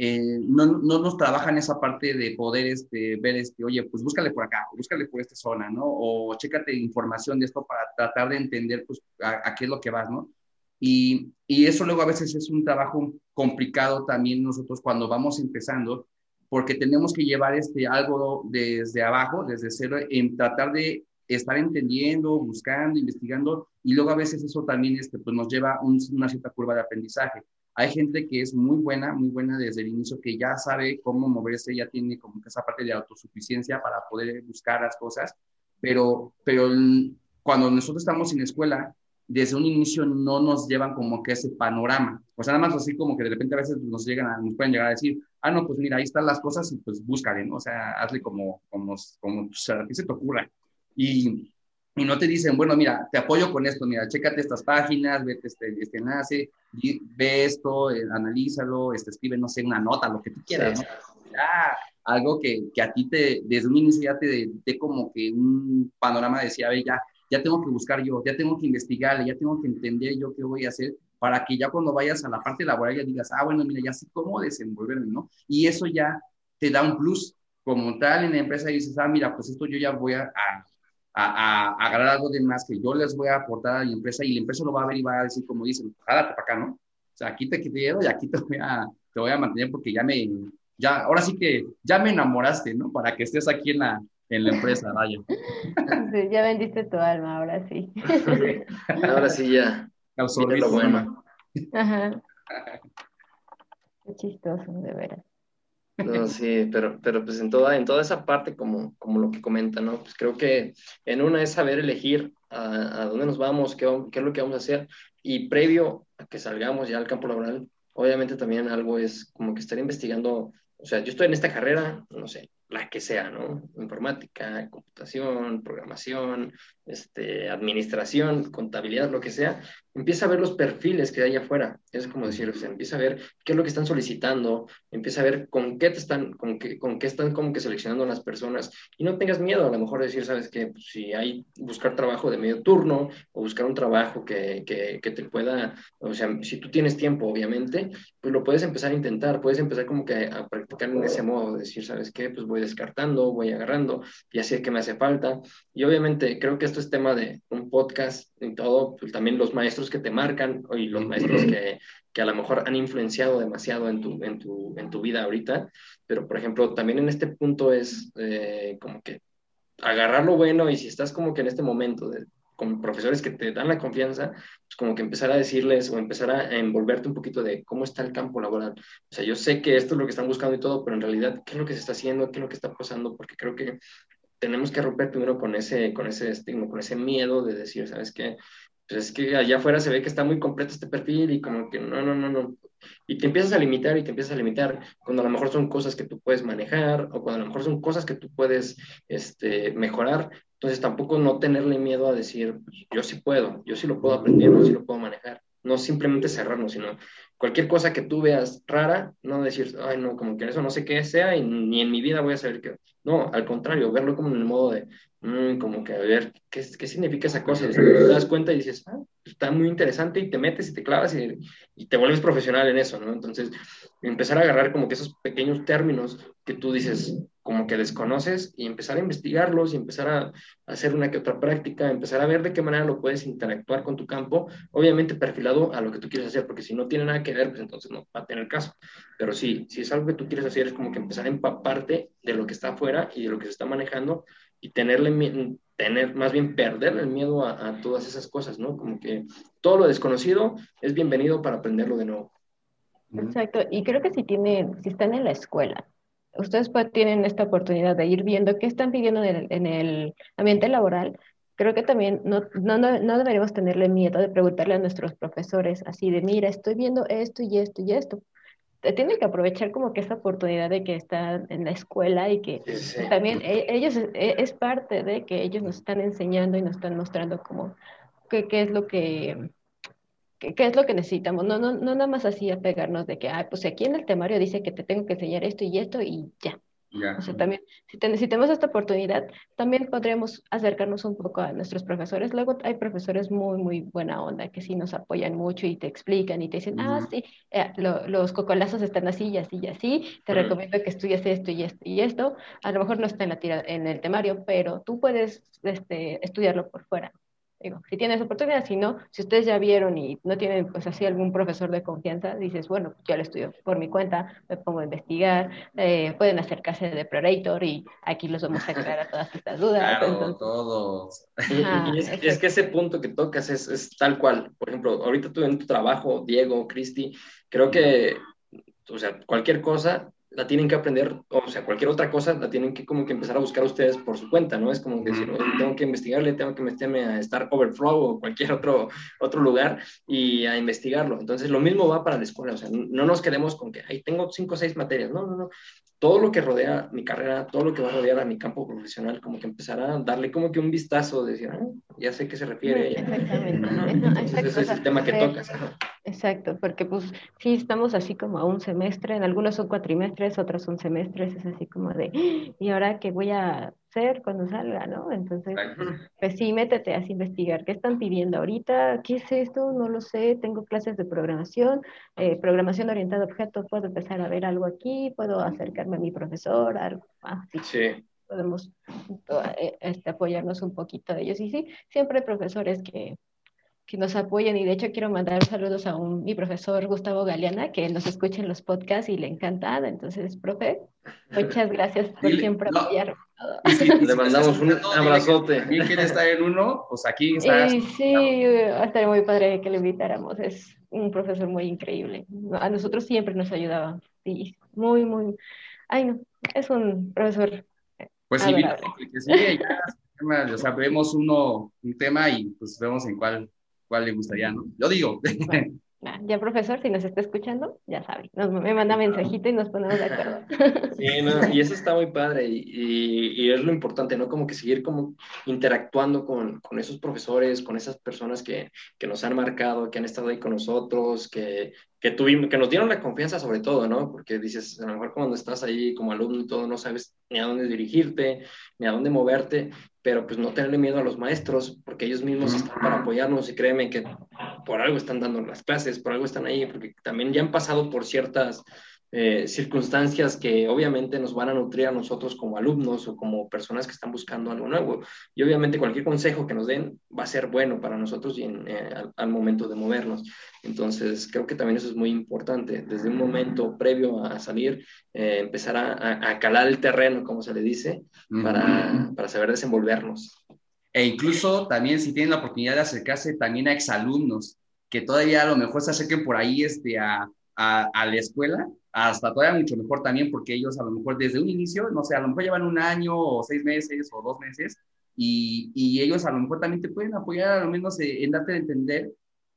Speaker 1: eh, no, no, nos trabajan esa parte de poder este, ver, este, oye, pues búscale por acá, búscale por esta zona, ¿no? O chécate información de esto para tratar de entender, pues, a, qué es lo que vas, ¿no? Y, y, eso luego a veces es un trabajo complicado también nosotros cuando vamos empezando, porque tenemos que llevar este, algo desde abajo, desde cero, en tratar de estar entendiendo, buscando, investigando, y luego a veces eso también este, pues nos lleva una cierta curva de aprendizaje. Hay gente que es muy buena, muy buena desde el inicio, que ya sabe cómo moverse, ya tiene como que esa parte de autosuficiencia para poder buscar las cosas, pero, pero cuando nosotros estamos en la escuela, desde un inicio no nos llevan como que ese panorama. O sea, nada más así como que de repente a veces nos, llegan a, nos pueden llegar a decir, ah, no, pues mira, ahí están las cosas y pues búscale, ¿no? O sea, hazle como, como, como o sea, ti se te ocurra. Y, y no te dicen, bueno, mira, te apoyo con esto, mira, chécate estas páginas, vete este, este enlace, ve esto, eh, analízalo, este, escribe, no sé, una nota, lo que tú quieras, ¿no? Ah, algo que, que, a ti te, desde un inicio ya te dé como que un panorama decía, ve, ya, ya tengo que buscar yo, ya tengo que investigar, ya tengo que entender yo qué voy a hacer para que ya cuando vayas a la parte laboral ya digas, ah, bueno, mira, ya sé cómo desenvolverme, ¿no? Y eso ya te da un plus como tal en la empresa y dices, ah, mira, pues esto yo ya voy a, a, a, agarrar algo de más que yo les voy a aportar a la empresa y la empresa lo va a ver y va a decir, como dicen, jálate para acá, ¿no? O sea, aquí te quiero y aquí te voy a, te voy a mantener porque ya me, ya, ahora sí que ya me enamoraste, ¿no? Para que estés aquí en la, en la empresa, vaya.
Speaker 2: Sí, ya vendiste tu alma, ahora sí.
Speaker 3: ahora sí ya.
Speaker 1: Lo bueno.
Speaker 2: Ajá. Qué chistoso, de veras.
Speaker 3: No, sí, pero, pero pues en toda, en toda esa parte, como, como lo que comenta, ¿no? Pues creo que en una es saber elegir a, a dónde nos vamos, qué, qué, es lo que vamos a hacer, y previo a que salgamos ya al campo laboral, obviamente también algo es como que estar investigando, o sea, yo estoy en esta carrera, no sé, la que sea, ¿no? Informática, computación, programación, este, administración, contabilidad, lo que sea, empieza a ver los perfiles que hay afuera. Es como decir, o empieza a ver qué es lo que están solicitando, empieza a ver con qué te están, con qué, con qué están como que seleccionando las personas y no tengas miedo a lo mejor decir, sabes que pues, si hay buscar trabajo de medio turno o buscar un trabajo que, que, que, te pueda, o sea, si tú tienes tiempo, obviamente, pues lo puedes empezar a intentar, puedes empezar como que a practicar en ese modo, decir, sabes qué, pues voy descartando, voy agarrando y así es que me hace falta. Y obviamente creo que esto es tema de un podcast y todo, pues también los maestros que te marcan y los maestros que, que a lo mejor han influenciado demasiado en tu, en tu, en tu vida ahorita, pero por ejemplo, también en este punto es eh, como que agarrar lo bueno y si estás como que en este momento de, con profesores que te dan la confianza, pues como que empezar a decirles o empezar a envolverte un poquito de cómo está el campo laboral. O sea, yo sé que esto es lo que están buscando y todo, pero en realidad, ¿qué es lo que se está haciendo? ¿Qué es lo que está pasando? Porque creo que tenemos que romper primero con ese, con ese estigma, con ese miedo de decir, ¿sabes qué? Pues es que allá afuera se ve que está muy completo este perfil y como que no, no, no, no. Y te empiezas a limitar y te empiezas a limitar cuando a lo mejor son cosas que tú puedes manejar o cuando a lo mejor son cosas que tú puedes este, mejorar. Entonces tampoco no tenerle miedo a decir, pues, yo sí puedo, yo sí lo puedo aprender, yo sí lo puedo manejar. No simplemente cerrarnos, sino cualquier cosa que tú veas rara, no decir, ay, no, como que eso no sé qué sea y ni en mi vida voy a saber qué. No, al contrario, verlo como en el modo de, mm, como que a ver, ¿qué, ¿qué, significa esa cosa? te das cuenta y dices, ah, está muy interesante y te metes y te clavas y, y, te vuelves profesional en eso, ¿no? Entonces, empezar a agarrar como que esos pequeños términos que tú dices, como que desconoces y empezar a investigarlos y empezar a, hacer una que otra práctica, empezar a ver de qué manera lo puedes interactuar con tu campo, obviamente perfilado a lo que tú quieres hacer, porque si no tiene nada que ver, pues entonces no va a tener caso. Pero sí, si es algo que tú quieres hacer, es como que empezar a empaparte de lo que está afuera y de lo que se está manejando y tenerle tener, más bien perder el miedo a, a todas esas cosas, ¿no? Como que todo lo desconocido es bienvenido para aprenderlo de nuevo.
Speaker 2: Exacto, y creo que si tienen, si están en la escuela ustedes pues, tienen esta oportunidad de ir viendo qué están pidiendo en el, en el ambiente laboral, creo que también no, no, no, deberíamos tenerle miedo de preguntarle a nuestros profesores así de, mira, estoy viendo esto y esto y esto. Tienen que aprovechar como que esta oportunidad de que están en la escuela y que también e, ellos e, es, parte de que ellos nos están enseñando y nos están mostrando como qué, qué es lo que ¿Qué, es lo que necesitamos? No, no, no nada más así apegarnos de que, ah, pues aquí en el temario dice que te tengo que enseñar esto y esto y ya. O sea, también, si, necesitamos esta oportunidad, también podríamos acercarnos un poco a nuestros profesores. Luego hay profesores muy, muy buena onda que sí nos apoyan mucho y te explican y te dicen, ah, sí, eh, los cocolazos están así y así y así, te recomiendo que estudies esto y esto y esto. A lo mejor no está en, la tira, en el temario, pero tú puedes este, estudiarlo por fuera. Digo, si tienes oportunidad, si no, si ustedes ya vieron y no tienen pues así algún profesor de confianza, dices, bueno, yo lo estudio por mi cuenta, me pongo a investigar, eh, pueden acercarse de Predator y aquí los vamos a aclarar todas estas dudas.
Speaker 1: Claro, todos.
Speaker 3: y, es, que ese punto que tocas es, es, tal cual. Por ejemplo, ahorita tú en tu trabajo, Diego, Cristi, creo que, o sea, cualquier cosa la tienen que aprender, o sea, cualquier otra cosa la tienen que como que empezar a buscar ustedes por su cuenta, ¿no? Es como que decir, tengo que investigarle, tengo que meterme a Star Overflow o cualquier otro, otro lugar y a investigarlo. Entonces, lo mismo va para la escuela, o sea, no nos quedemos con que, ahí tengo cinco o seis materias, no, no, no. Todo lo que rodea mi carrera, todo lo que va a rodear a mi campo profesional, como que empezará a darle como que un vistazo, de decir, ah, ya sé qué se refiere.
Speaker 2: Exactamente.
Speaker 3: Entonces, ese es el tema que tocas.
Speaker 2: Exacto, porque pues sí estamos así como a un semestre, en algunos son cuatrimestres, otros son semestres, es así como de, ¿y ahora qué voy a hacer cuando salga, no? Entonces, pues sí, métete a investigar, ¿qué están pidiendo ahorita? ¿Qué es esto? No lo sé, tengo clases de programación, eh, programación orientada a objetos, puedo empezar a ver algo aquí, puedo acercarme a mi profesor, algo así. Sí. Podemos eh, este, apoyarnos un poquito de ellos. Y sí, siempre hay profesores que que nos apoyen y de hecho quiero mandar saludos a un, mi profesor Gustavo Galeana que nos escucha en los podcasts y le encanta, entonces, profe, muchas gracias por siempre apoyar.
Speaker 3: Le mandamos un abrazote.
Speaker 1: ¿Quién quiere estar en uno? Pues aquí está.
Speaker 2: Sí, sí, va a estar muy padre que le invitáramos, es un profesor muy increíble. A nosotros siempre nos ayudaba, sí, muy, muy, ay no, es un profesor
Speaker 1: pues sí, que sí, ya, o sea, vemos uno, un tema y pues vemos en cuál cuál le gustaría, ¿no? Yo digo.
Speaker 2: ya, profesor, si nos está escuchando, ya sabe, me manda mensajito y nos ponemos de acuerdo.
Speaker 3: Sí, no, y eso está muy padre y, y, es lo importante, ¿no? Como que seguir como interactuando con, con esos profesores, con esas personas que, que, nos han marcado, que han estado ahí con nosotros, que, que, tuvimos, que nos dieron la confianza sobre todo, ¿no? Porque dices, a lo mejor cuando estás ahí como alumno y todo, no sabes ni a dónde dirigirte, ni a dónde moverte, pero pues no tenerle miedo a los maestros, porque ellos mismos están para apoyarnos y créeme que por algo están dando las clases, por algo están ahí, porque también ya han pasado por ciertas eh, circunstancias que obviamente nos van a nutrir a nosotros como alumnos o como personas que están buscando algo nuevo. Y obviamente cualquier consejo que nos den va a ser bueno para nosotros y eh, al, momento de movernos. Entonces, creo que también eso es muy importante. Desde un momento previo a salir, eh, empezar a, a, calar el terreno, como se le dice, para, para saber desenvolvernos.
Speaker 1: E incluso también si tienen la oportunidad de acercarse también a exalumnos, que todavía a lo mejor se acerquen por ahí este, a, a, a la escuela hasta todavía mucho mejor también porque ellos a lo mejor desde un inicio, no sé, a lo mejor llevan un año o seis meses o dos meses y, ellos a lo mejor también te pueden apoyar a lo menos en darte a entender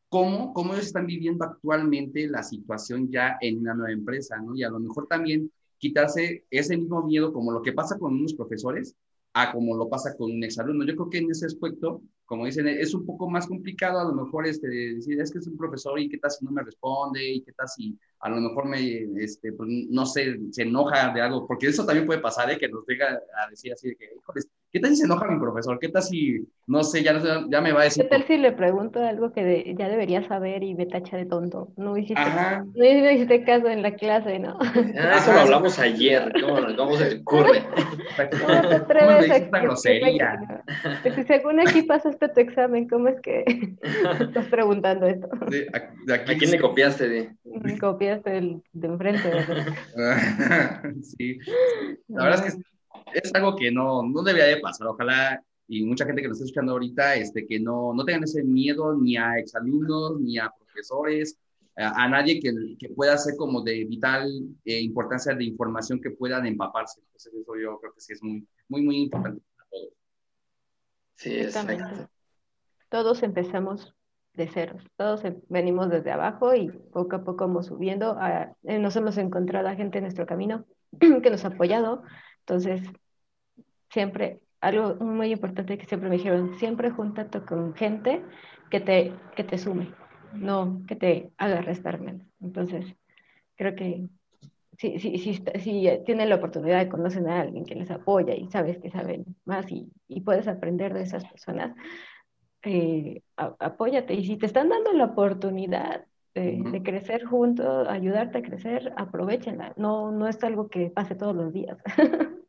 Speaker 1: cómo, cómo ellos están viviendo actualmente la situación ya en una nueva empresa, ¿no? Y a lo mejor también quitarse ese mismo miedo como lo que pasa con unos profesores, a como lo pasa con un exalumno. Yo creo que en ese aspecto, como dicen, es un poco más complicado a lo mejor este, decir, es que es un profesor y qué tal si no me responde y qué tal si a lo mejor me, este, pues, no sé, se enoja de algo, porque eso también puede pasar, ¿eh? que nos venga a decir así de que, híjoles, ¿qué tal si se enoja mi profesor? ¿Qué tal si, no sé, ya, ya me va a decir?
Speaker 2: ¿Qué tal si le pregunto algo que ya debería saber y me tacha de tonto? No hiciste, no hiciste caso en la clase, ¿no?
Speaker 3: Ah, eso lo hablamos ayer, ¿cómo, cómo se ocurre?
Speaker 2: ¿Cómo te atreves a grosería? Si según aquí pasaste tu examen, ¿cómo es que estás preguntando esto?
Speaker 3: ¿A quién le copiaste? De?
Speaker 2: Copiaste el de enfrente.
Speaker 1: sí, la verdad es que es, algo que no, no debería de pasar. Ojalá y mucha gente que nos está escuchando ahorita, este, que no, no tengan ese miedo ni a exalumnos, ni a profesores, a, nadie que, que, pueda ser como de vital eh, importancia de información que puedan empaparse. Entonces eso yo creo que sí es muy, muy, muy importante para todos.
Speaker 3: Sí, exacto.
Speaker 2: Todos empezamos de ceros. Todos venimos desde abajo y poco a poco vamos subiendo. Eh, nos hemos encontrado a gente en nuestro camino que nos ha apoyado. Entonces, siempre, algo muy importante que siempre me dijeron, siempre júntate con gente que te, que te sume, no que te haga restar menos. Entonces, creo que si, si, si, si tienen la oportunidad de conocer a alguien que les apoya y sabes que saben más y, y puedes aprender de esas personas, eh, apóyate. Y si te están dando la oportunidad de, crecer juntos, ayudarte a crecer, aprovechenla. No, no es algo que pase todos los días.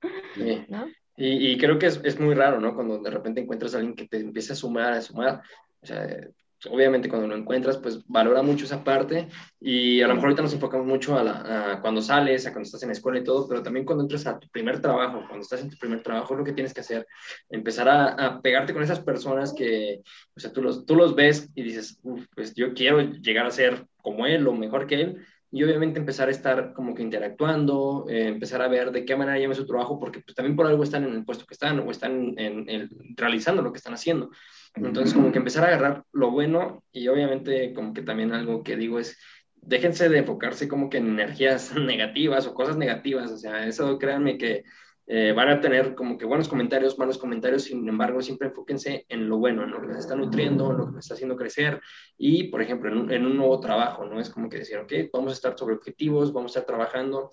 Speaker 3: y, y, creo que es, es, muy raro, ¿no? Cuando de repente encuentras a alguien que te empieza a sumar, a sumar. O sea, obviamente cuando lo encuentras, pues valora mucho esa parte y a lo mejor ahorita nos enfocamos mucho a, la, cuando sales, a cuando estás en la escuela y todo, pero también cuando entras a tu primer trabajo, cuando estás en tu primer trabajo, es lo que tienes que hacer, empezar a, pegarte con esas personas que, o sea, tú los, tú los ves y dices, pues yo quiero llegar a ser como él o mejor que él, y obviamente empezar a estar como que interactuando, eh, empezar a ver de qué manera lleva su trabajo, porque pues, también por algo están en el puesto que están o están en, realizando lo que están haciendo. Entonces, como que empezar a agarrar lo bueno y obviamente como que también algo que digo es, déjense de enfocarse como que en energías negativas o cosas negativas, o sea, eso créanme que eh, van a tener como que buenos comentarios, malos comentarios, sin embargo, siempre enfóquense en lo bueno, en lo que les está nutriendo, en lo que les está haciendo crecer y, por ejemplo, en un, nuevo trabajo, ¿no? Es como que decir, ok, vamos a estar sobre objetivos, vamos a estar trabajando,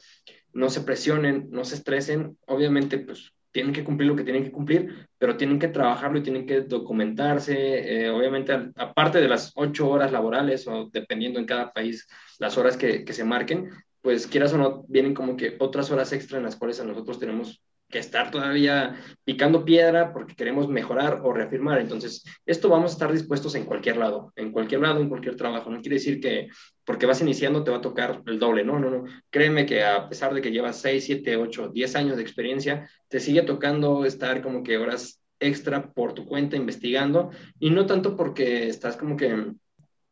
Speaker 3: no se presionen, no se estresen, obviamente, pues tienen que cumplir lo que tienen que cumplir, pero tienen que trabajarlo y tienen que documentarse. Eh, obviamente, aparte de las ocho horas laborales o dependiendo en cada país las horas que, se marquen, pues quieras o no, vienen como que otras horas extra en las cuales a nosotros tenemos que estar todavía picando piedra porque queremos mejorar o reafirmar. Entonces, esto vamos a estar dispuestos en cualquier lado, en cualquier lado, en cualquier trabajo. No quiere decir que porque vas iniciando te va a tocar el doble, no, no, no. Créeme que a pesar de que llevas 6, 7, 8, 10 años de experiencia, te sigue tocando estar como que horas extra por tu cuenta investigando y no tanto porque estás como que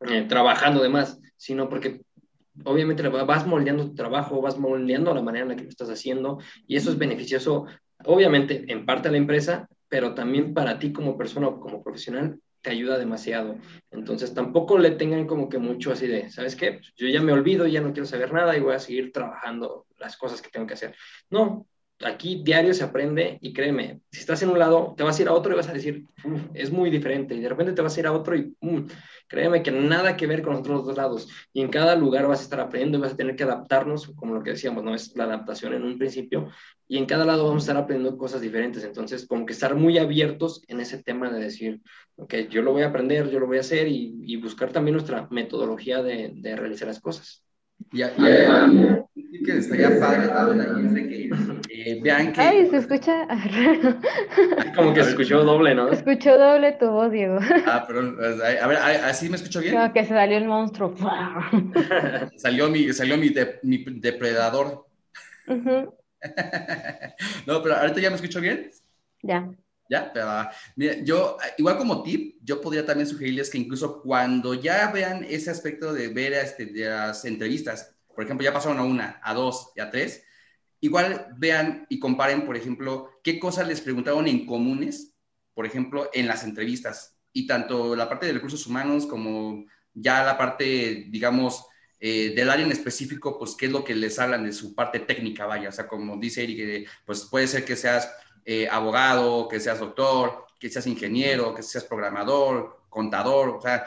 Speaker 3: eh, trabajando de más, sino porque obviamente vas moldeando tu trabajo, vas moldeando la manera en la que lo estás haciendo y eso es beneficioso, obviamente, en parte a la empresa, pero también para ti como persona o como profesional te ayuda demasiado. Entonces tampoco le tengan como que mucho así de, ¿sabes qué? Yo ya me olvido, ya no quiero saber nada y voy a seguir trabajando las cosas que tengo que hacer. No, aquí diario se aprende y créeme, si estás en un lado, te vas a ir a otro y vas a decir, es muy diferente, y de repente te vas a ir a otro y créeme que nada que ver con los otros dos lados, y en cada lugar vas a estar aprendiendo y vas a tener que adaptarnos, como lo que decíamos, no es la adaptación en un principio, y en cada lado vamos a estar aprendiendo cosas diferentes, entonces como que estar muy abiertos en ese tema de decir, ok, yo lo voy a aprender, yo lo voy a hacer, y, buscar también nuestra metodología de, realizar las cosas.
Speaker 1: Ya, que estaría padre también que eh, vean que...
Speaker 2: Ay, se escucha raro.
Speaker 3: Como que se escuchó doble, ¿no?
Speaker 2: Escuchó doble tu voz, Diego.
Speaker 1: Ah, pero, a ver, ¿así me escucho bien?
Speaker 2: Como que se salió el monstruo.
Speaker 1: salió mi, salió mi, mi depredador. no, pero ahorita ya me escucho bien.
Speaker 2: Ya.
Speaker 1: ¿Ya? Pero, mira, yo, igual como tip, yo podría también sugerirles que incluso cuando ya vean ese aspecto de ver este, de las entrevistas, por ejemplo, ya pasaron a una, a dos y a tres, igual vean y comparen, por ejemplo, qué cosas les preguntaron en comunes, por ejemplo, en las entrevistas. Y tanto la parte de recursos humanos como ya la parte, digamos, eh, del área en específico, pues qué es lo que les hablan de su parte técnica, vaya. O sea, como dice Eric, pues puede ser que seas eh, abogado, que seas doctor, que seas ingeniero, que seas programador, contador, o sea,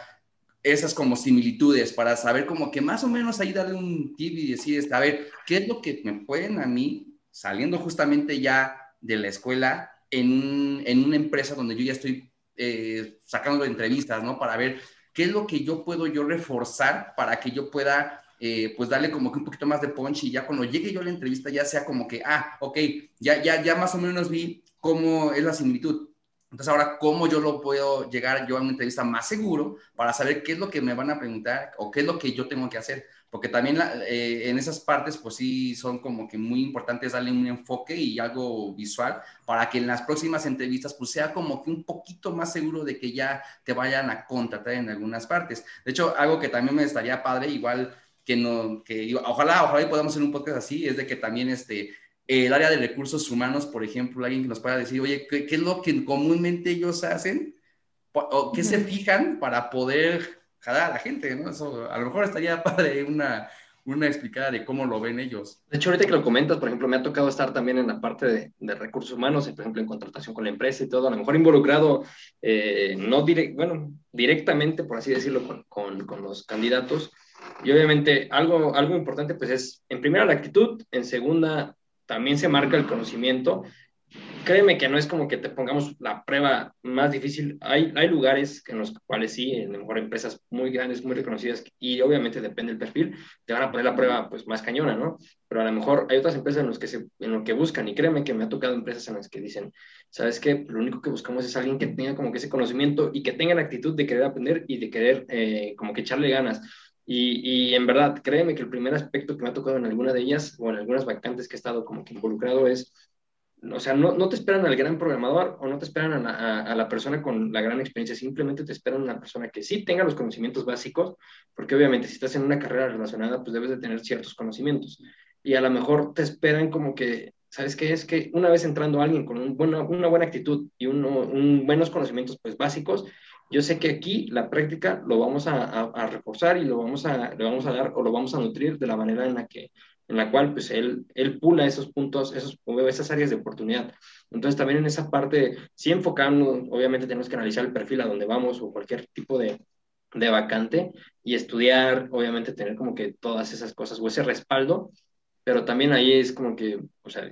Speaker 1: esas como similitudes para saber como que más o menos ahí darle un tip y decir, este, a ver, ¿qué es lo que me pueden a mí, saliendo justamente ya de la escuela, en, en una empresa donde yo ya estoy eh, sacando entrevistas, ¿no? Para ver qué es lo que yo puedo yo reforzar para que yo pueda, eh, pues darle como que un poquito más de punch y ya cuando llegue yo a la entrevista ya sea como que, ah, ok, ya, ya, ya más o menos vi cómo es la similitud entonces ahora, ¿cómo yo lo puedo llegar yo a una entrevista más seguro para saber qué es lo que me van a preguntar o qué es lo que yo tengo que hacer? Porque también eh, en esas partes, pues sí, son como que muy importantes darle un enfoque y algo visual para que en las próximas entrevistas, pues sea como que un poquito más seguro de que ya te vayan a contratar en algunas partes. De hecho, algo que también me estaría padre, igual que no, que ojalá, ojalá podamos hacer un podcast así, es de que también este, el área de recursos humanos, por ejemplo, alguien que nos pueda decir, oye, ¿qué, es lo que comúnmente ellos hacen? ¿O qué se fijan para poder jalar a la gente? ¿no? Eso, a lo mejor estaría padre una, una explicada de cómo lo ven ellos.
Speaker 3: De hecho, ahorita que lo comentas, por ejemplo, me ha tocado estar también en la parte de, de recursos humanos, por ejemplo, en contratación con la empresa y todo, a lo mejor involucrado, eh, no direct, bueno, directamente, por así decirlo, con, con, con, los candidatos. Y obviamente algo, algo importante, pues es, en primera, la actitud, en segunda, también se marca el conocimiento. Créeme que no es como que te pongamos la prueba más difícil. Hay, hay lugares en los cuales sí, en mejor empresas muy grandes, muy reconocidas, y obviamente depende del perfil, te van a poner la prueba pues más cañona, ¿no? Pero a lo mejor hay otras empresas en las que, se, en lo que buscan, y créeme que me ha tocado empresas en las que dicen, ¿sabes qué? Lo único que buscamos es alguien que tenga como que ese conocimiento y que tenga la actitud de querer aprender y de querer eh, como que echarle ganas y, en verdad, créeme que el primer aspecto que me ha tocado en alguna de ellas o en algunas vacantes que he estado como que involucrado es, o sea, no, no te esperan al gran programador o no te esperan a la, persona con la gran experiencia, simplemente te esperan a una persona que sí tenga los conocimientos básicos, porque obviamente si estás en una carrera relacionada, pues debes de tener ciertos conocimientos. Y a lo mejor te esperan como que, ¿sabes qué? Es que una vez entrando alguien con un una buena actitud y un, buenos conocimientos pues básicos, yo sé que aquí la práctica lo vamos a, reforzar y lo vamos a, le vamos a dar o lo vamos a nutrir de la manera en la que en la cual pues él, él pula esos puntos, esos, esas áreas de oportunidad. Entonces también en esa parte, sí enfocando, obviamente tenemos que analizar el perfil a donde vamos o cualquier tipo de, de vacante y estudiar, obviamente tener como que todas esas cosas o ese respaldo, pero también ahí es como que, o sea,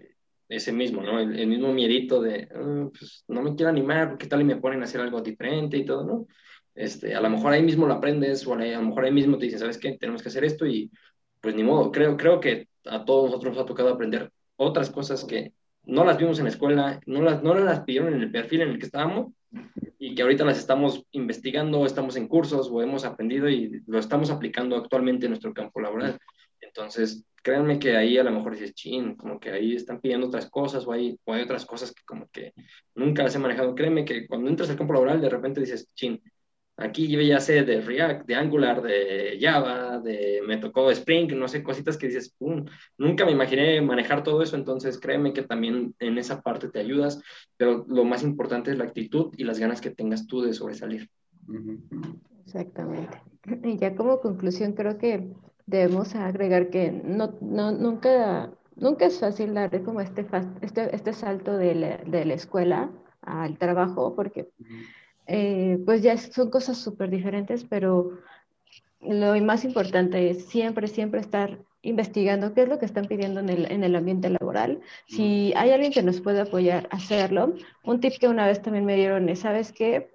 Speaker 3: ese mismo, ¿no? El, mismo miedito de, ah, pues no me quiero animar, ¿qué tal y me ponen a hacer algo diferente y todo, ¿no? Este, a lo mejor ahí mismo lo aprendes o a lo mejor ahí mismo te dicen, ¿sabes qué? Tenemos que hacer esto y pues ni modo, creo, creo que a todos nosotros nos ha tocado aprender otras cosas que no las vimos en la escuela, no las, no las pidieron en el perfil en el que estábamos y que ahorita las estamos investigando, estamos en cursos o hemos aprendido y lo estamos aplicando actualmente en nuestro campo laboral. Entonces, créanme que ahí a lo mejor dices, chin, como que ahí están pidiendo otras cosas o hay, o hay otras cosas que como que nunca las he manejado. Créeme que cuando entras al campo laboral, de repente dices, chin, aquí yo ya sé de React, de Angular, de Java, de me tocó Spring, no sé, cositas que dices, pum, nunca me imaginé manejar todo eso, entonces créeme que también en esa parte te ayudas, pero lo más importante es la actitud y las ganas que tengas tú de sobresalir.
Speaker 2: Exactamente. Y ya como conclusión, creo que debemos agregar que no, no, nunca, nunca es fácil dar como este, este, este salto de la, de la, escuela al trabajo, porque eh, pues ya son cosas súper diferentes, pero lo más importante es siempre, siempre estar investigando qué es lo que están pidiendo en el, en el ambiente laboral. Si hay alguien que nos puede apoyar, hacerlo. Un tip que una vez también me dieron es, ¿sabes qué?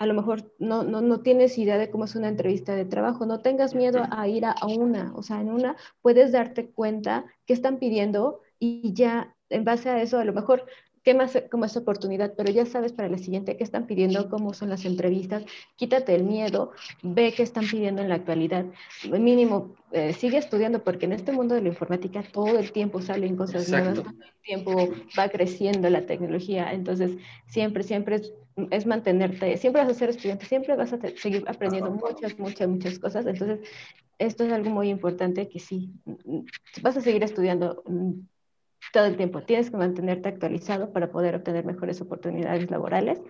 Speaker 2: A lo mejor no, no, no, tienes idea de cómo es una entrevista de trabajo, no tengas miedo a ir a, una, o sea, en una puedes darte cuenta qué están pidiendo y ya en base a eso a lo mejor qué más como esa oportunidad, pero ya sabes para la siguiente qué están pidiendo, cómo son las entrevistas, quítate el miedo, ve qué están pidiendo en la actualidad, mínimo eh, sigue estudiando porque en este mundo de la informática todo el tiempo salen cosas nuevas, todo el tiempo va creciendo la tecnología, entonces siempre, siempre es, es mantenerte, siempre vas a ser estudiante, siempre vas a seguir aprendiendo muchas, muchas, muchas cosas, entonces esto es algo muy importante que sí, vas a seguir estudiando todo el tiempo. Tienes que mantenerte actualizado para poder obtener mejores oportunidades laborales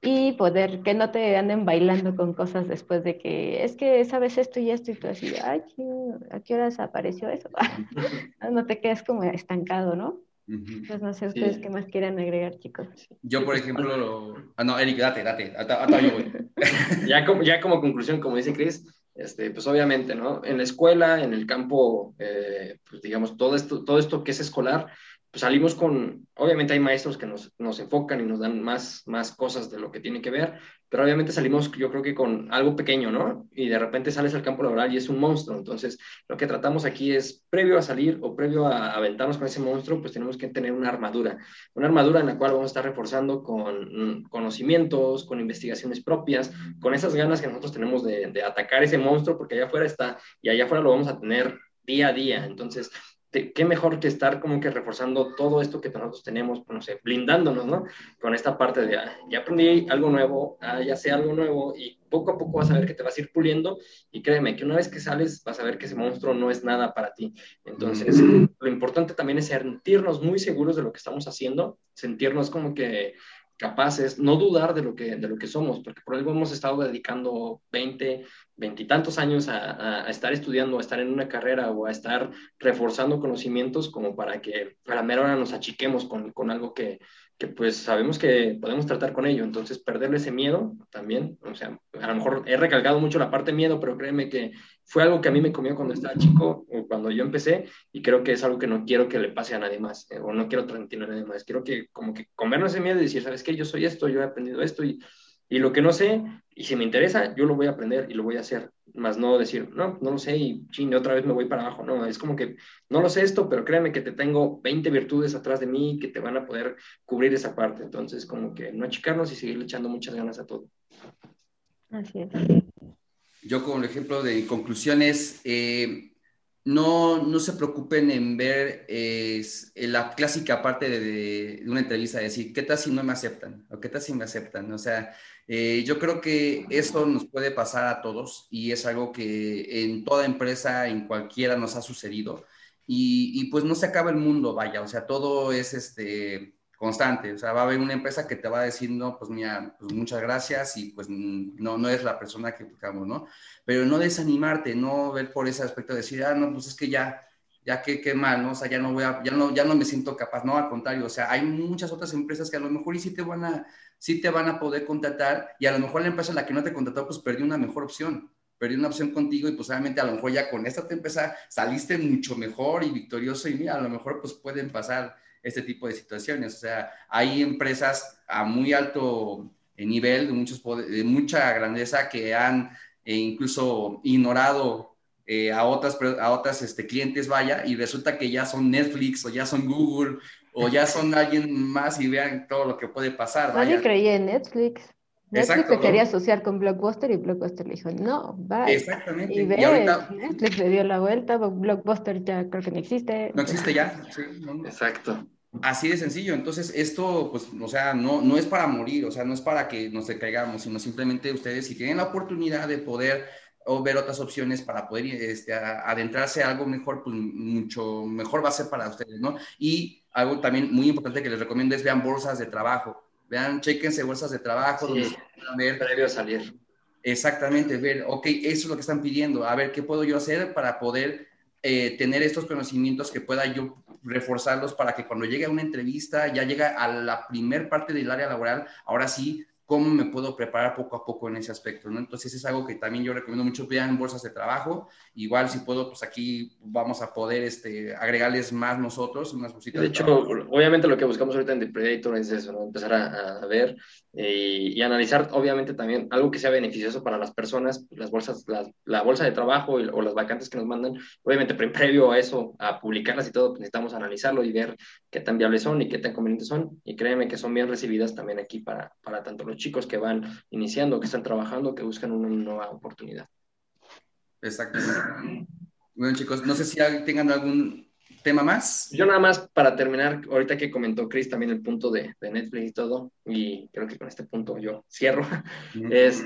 Speaker 2: y poder que no te anden bailando con cosas después de que es que sabes esto y esto y tú así, ay, ¿a qué hora desapareció eso? no te quedes como estancado, ¿no? Pues no sé ustedes qué más quieran agregar, chicos.
Speaker 1: Yo, por ejemplo, Ah, no, Eric, date, date.
Speaker 3: ya, como, ya como conclusión, como dice Chris, este, pues obviamente, ¿no? En la escuela, en el campo, eh, pues digamos, todo esto, todo esto que es escolar, pues salimos con, obviamente hay maestros que nos, nos, enfocan y nos dan más, más cosas de lo que tiene que ver, pero obviamente salimos yo creo que con algo pequeño, ¿no? Y de repente sales al campo laboral y es un monstruo. Entonces, lo que tratamos aquí es, previo a salir o previo a aventarnos con ese monstruo, pues tenemos que tener una armadura, una armadura en la cual vamos a estar reforzando con mm, conocimientos, con investigaciones propias, con esas ganas que nosotros tenemos de, de atacar ese monstruo, porque allá afuera está y allá afuera lo vamos a tener día a día. Entonces, qué mejor que estar como que reforzando todo esto que nosotros tenemos, pues, no sé, blindándonos, ¿no? Con esta parte de, ah, ya aprendí algo nuevo, ah, ya sé algo nuevo y poco a poco vas a ver que te vas a ir puliendo y créeme que una vez que sales vas a ver que ese monstruo no es nada para ti. Entonces, lo importante también es sentirnos muy seguros de lo que estamos haciendo, sentirnos como que capaces, no dudar de lo que, de lo que somos, porque por algo hemos estado dedicando 20, veintitantos años a, a, estar estudiando, a estar en una carrera o a estar reforzando conocimientos como para que a la mera hora nos achiquemos con, con algo que, que pues sabemos que podemos tratar con ello. Entonces, perderle ese miedo también, o sea, a lo mejor he recalcado mucho la parte miedo, pero créeme que fue algo que a mí me comió cuando estaba chico o cuando yo empecé y creo que es algo que no quiero que le pase a nadie más eh, o no quiero transmitir a nadie más. Quiero que como que comernos ese miedo y decir, ¿sabes qué? Yo soy esto, yo he aprendido esto y y lo que no sé, y si me interesa, yo lo voy a aprender y lo voy a hacer. Más no decir, no, no lo sé y ching, otra vez me voy para abajo. No, es como que no lo sé esto, pero créeme que te tengo 20 virtudes atrás de mí que te van a poder cubrir esa parte. Entonces, como que no achicarnos y seguirle echando muchas ganas a todo.
Speaker 2: Así es.
Speaker 1: Yo, como ejemplo de conclusiones, eh, no, no se preocupen en ver la clásica parte de, de, una entrevista, decir, ¿qué tal si no me aceptan? ¿O qué tal si me aceptan? O sea, eh, yo creo que eso nos puede pasar a todos y es algo que en toda empresa, en cualquiera, nos ha sucedido. Y, y pues no se acaba el mundo, vaya, o sea, todo es este constante. O sea, va a haber una empresa que te va a decir, no, pues mira, pues muchas gracias y pues no, no es la persona que buscamos, ¿no? Pero no desanimarte, no ver por ese aspecto, de decir, ah, no, pues es que ya, ya qué, qué mal, ¿no? O sea, ya no voy a, ya no, ya no me siento capaz, no, al contrario, o sea, hay muchas otras empresas que a lo mejor sí te van a, sí te van a poder contratar y a lo mejor la empresa la que no te contrató, pues perdió una mejor opción perdió una opción contigo y pues obviamente a lo mejor ya con esta empresa saliste mucho mejor y victorioso y mira, a lo mejor pues pueden pasar este tipo de situaciones. O sea, hay empresas a muy alto nivel, de, muchos de mucha grandeza, que han eh, incluso ignorado eh, a otras, a otras este, clientes, vaya, y resulta que ya son Netflix o ya son Google o ya son alguien más y vean todo lo que puede pasar.
Speaker 2: Nadie creía en Netflix. Netflix se quería asociar con Blockbuster y Blockbuster le dijo, no, bye.
Speaker 1: Exactamente.
Speaker 2: Y, ve, ahorita... Netflix le dio la vuelta, Blockbuster ya creo que no existe.
Speaker 1: No existe ya, sí.
Speaker 3: Exacto.
Speaker 1: Así de sencillo. Entonces, esto, pues, o sea, no, no es para morir, o sea, no es para que nos decaigamos, sino simplemente ustedes, si tienen la oportunidad de poder o ver otras opciones para poder este, adentrarse a algo mejor, pues mucho mejor va a ser para ustedes, ¿no? Y algo también muy importante que les recomiendo es vean bolsas de trabajo Vean, chequense bolsas de trabajo.
Speaker 3: donde ver. Previo a salir.
Speaker 1: Exactamente, ver, ok, eso es lo que están pidiendo. A ver, ¿qué puedo yo hacer para poder eh, tener estos conocimientos que pueda yo reforzarlos para que cuando llegue a una entrevista, ya llega a la primer parte del área laboral, ahora sí cómo me puedo preparar poco a poco en ese aspecto, ¿no? Entonces es algo que también yo recomiendo mucho, vean bolsas de trabajo, igual si puedo, pues aquí vamos a poder este, agregarles más nosotros, unas bolsitas.
Speaker 3: De, hecho, obviamente lo que buscamos ahorita en The Predator es eso, ¿no? Empezar a, ver eh, y analizar, obviamente también algo que sea beneficioso para las personas, las bolsas, la bolsa de trabajo o las vacantes que nos mandan, obviamente previo a eso, a publicarlas y todo, pues necesitamos analizarlo y ver qué tan viables son y qué tan convenientes son, y créeme que son bien recibidas también aquí para, para tanto los chicos que van iniciando, que están trabajando, que buscan una nueva oportunidad.
Speaker 1: Exacto. Bueno, chicos, no sé si tengan algún tema más.
Speaker 3: Yo nada más para terminar, ahorita que comentó Chris también el punto de, de Netflix y todo, y creo que con este punto yo cierro, es,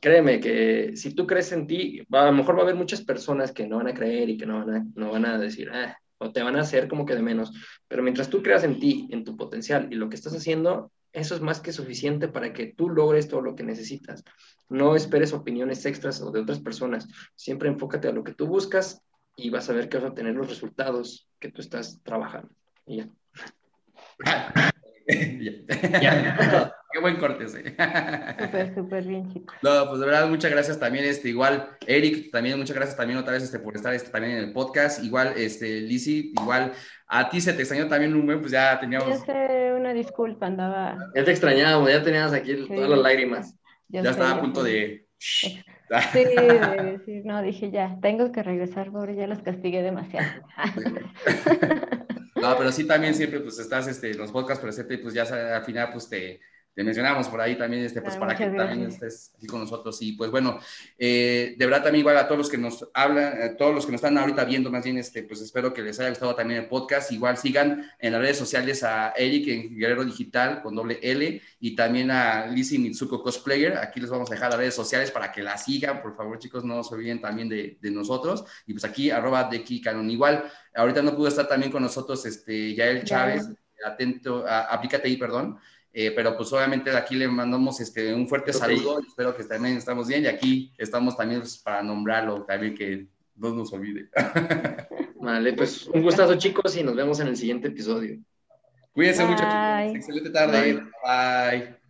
Speaker 3: créeme que si tú crees en ti, a lo mejor va a haber muchas personas que no van a creer y que no van a, no van a decir, ah, o te van a hacer como que de menos, pero mientras tú creas en ti, en tu potencial y lo que estás haciendo, eso es más que suficiente para que tú logres todo lo que necesitas. No esperes opiniones extras o de otras personas. Siempre enfócate a lo que tú buscas y vas a ver que vas a tener los resultados que tú estás trabajando. Y ya.
Speaker 1: Ya. Qué buen corte ese.
Speaker 2: Súper, súper bien, chicos.
Speaker 1: No, pues de verdad, muchas gracias también, este, igual, Eric, también muchas gracias también otra vez este, por estar este, también en el podcast. Igual, este, Lizzy, igual, a ti se te extrañó también un buen, pues ya teníamos.
Speaker 2: Ya sé, una disculpa, andaba.
Speaker 3: Ya te extrañábamos, ya tenías aquí
Speaker 2: Sí.
Speaker 3: todas las lágrimas.
Speaker 1: Ya,
Speaker 2: sé,
Speaker 1: estaba a
Speaker 2: sé.
Speaker 1: punto de.
Speaker 2: Sí, de decir, no, dije ya, tengo que regresar, pobre, ya los castigué demasiado.
Speaker 1: No, pero sí también siempre pues estás este, en los podcasts presentes y pues ya al final pues te, te mencionamos por ahí también este, pues
Speaker 2: Ah,
Speaker 1: para que también estés aquí con nosotros y pues bueno, eh, de verdad también igual a todos los que nos hablan, a todos los que nos están ahorita viendo más bien este, pues espero que les haya gustado también el podcast, igual sigan en las redes sociales a Eric en Guerrero Digital con doble L y también a Lizzy Mitsuko Cosplayer, aquí les vamos a dejar las redes sociales para que la sigan, por favor chicos, no se olviden también de, de nosotros. Y pues aquí arroba de Canon. Igual, ahorita no pudo estar también con nosotros este Yael. Chávez, atento, a, aplícate ahí, perdón. Eh, pero pues obviamente de aquí le mandamos este, un fuerte saludo, espero que también estamos bien y aquí estamos también pues, para nombrarlo, también que no nos olvide.
Speaker 3: Vale, pues un gustazo chicos y nos vemos en el siguiente episodio.
Speaker 1: Cuídense mucho,
Speaker 2: Bye.
Speaker 1: chicos. excelente tarde, bye.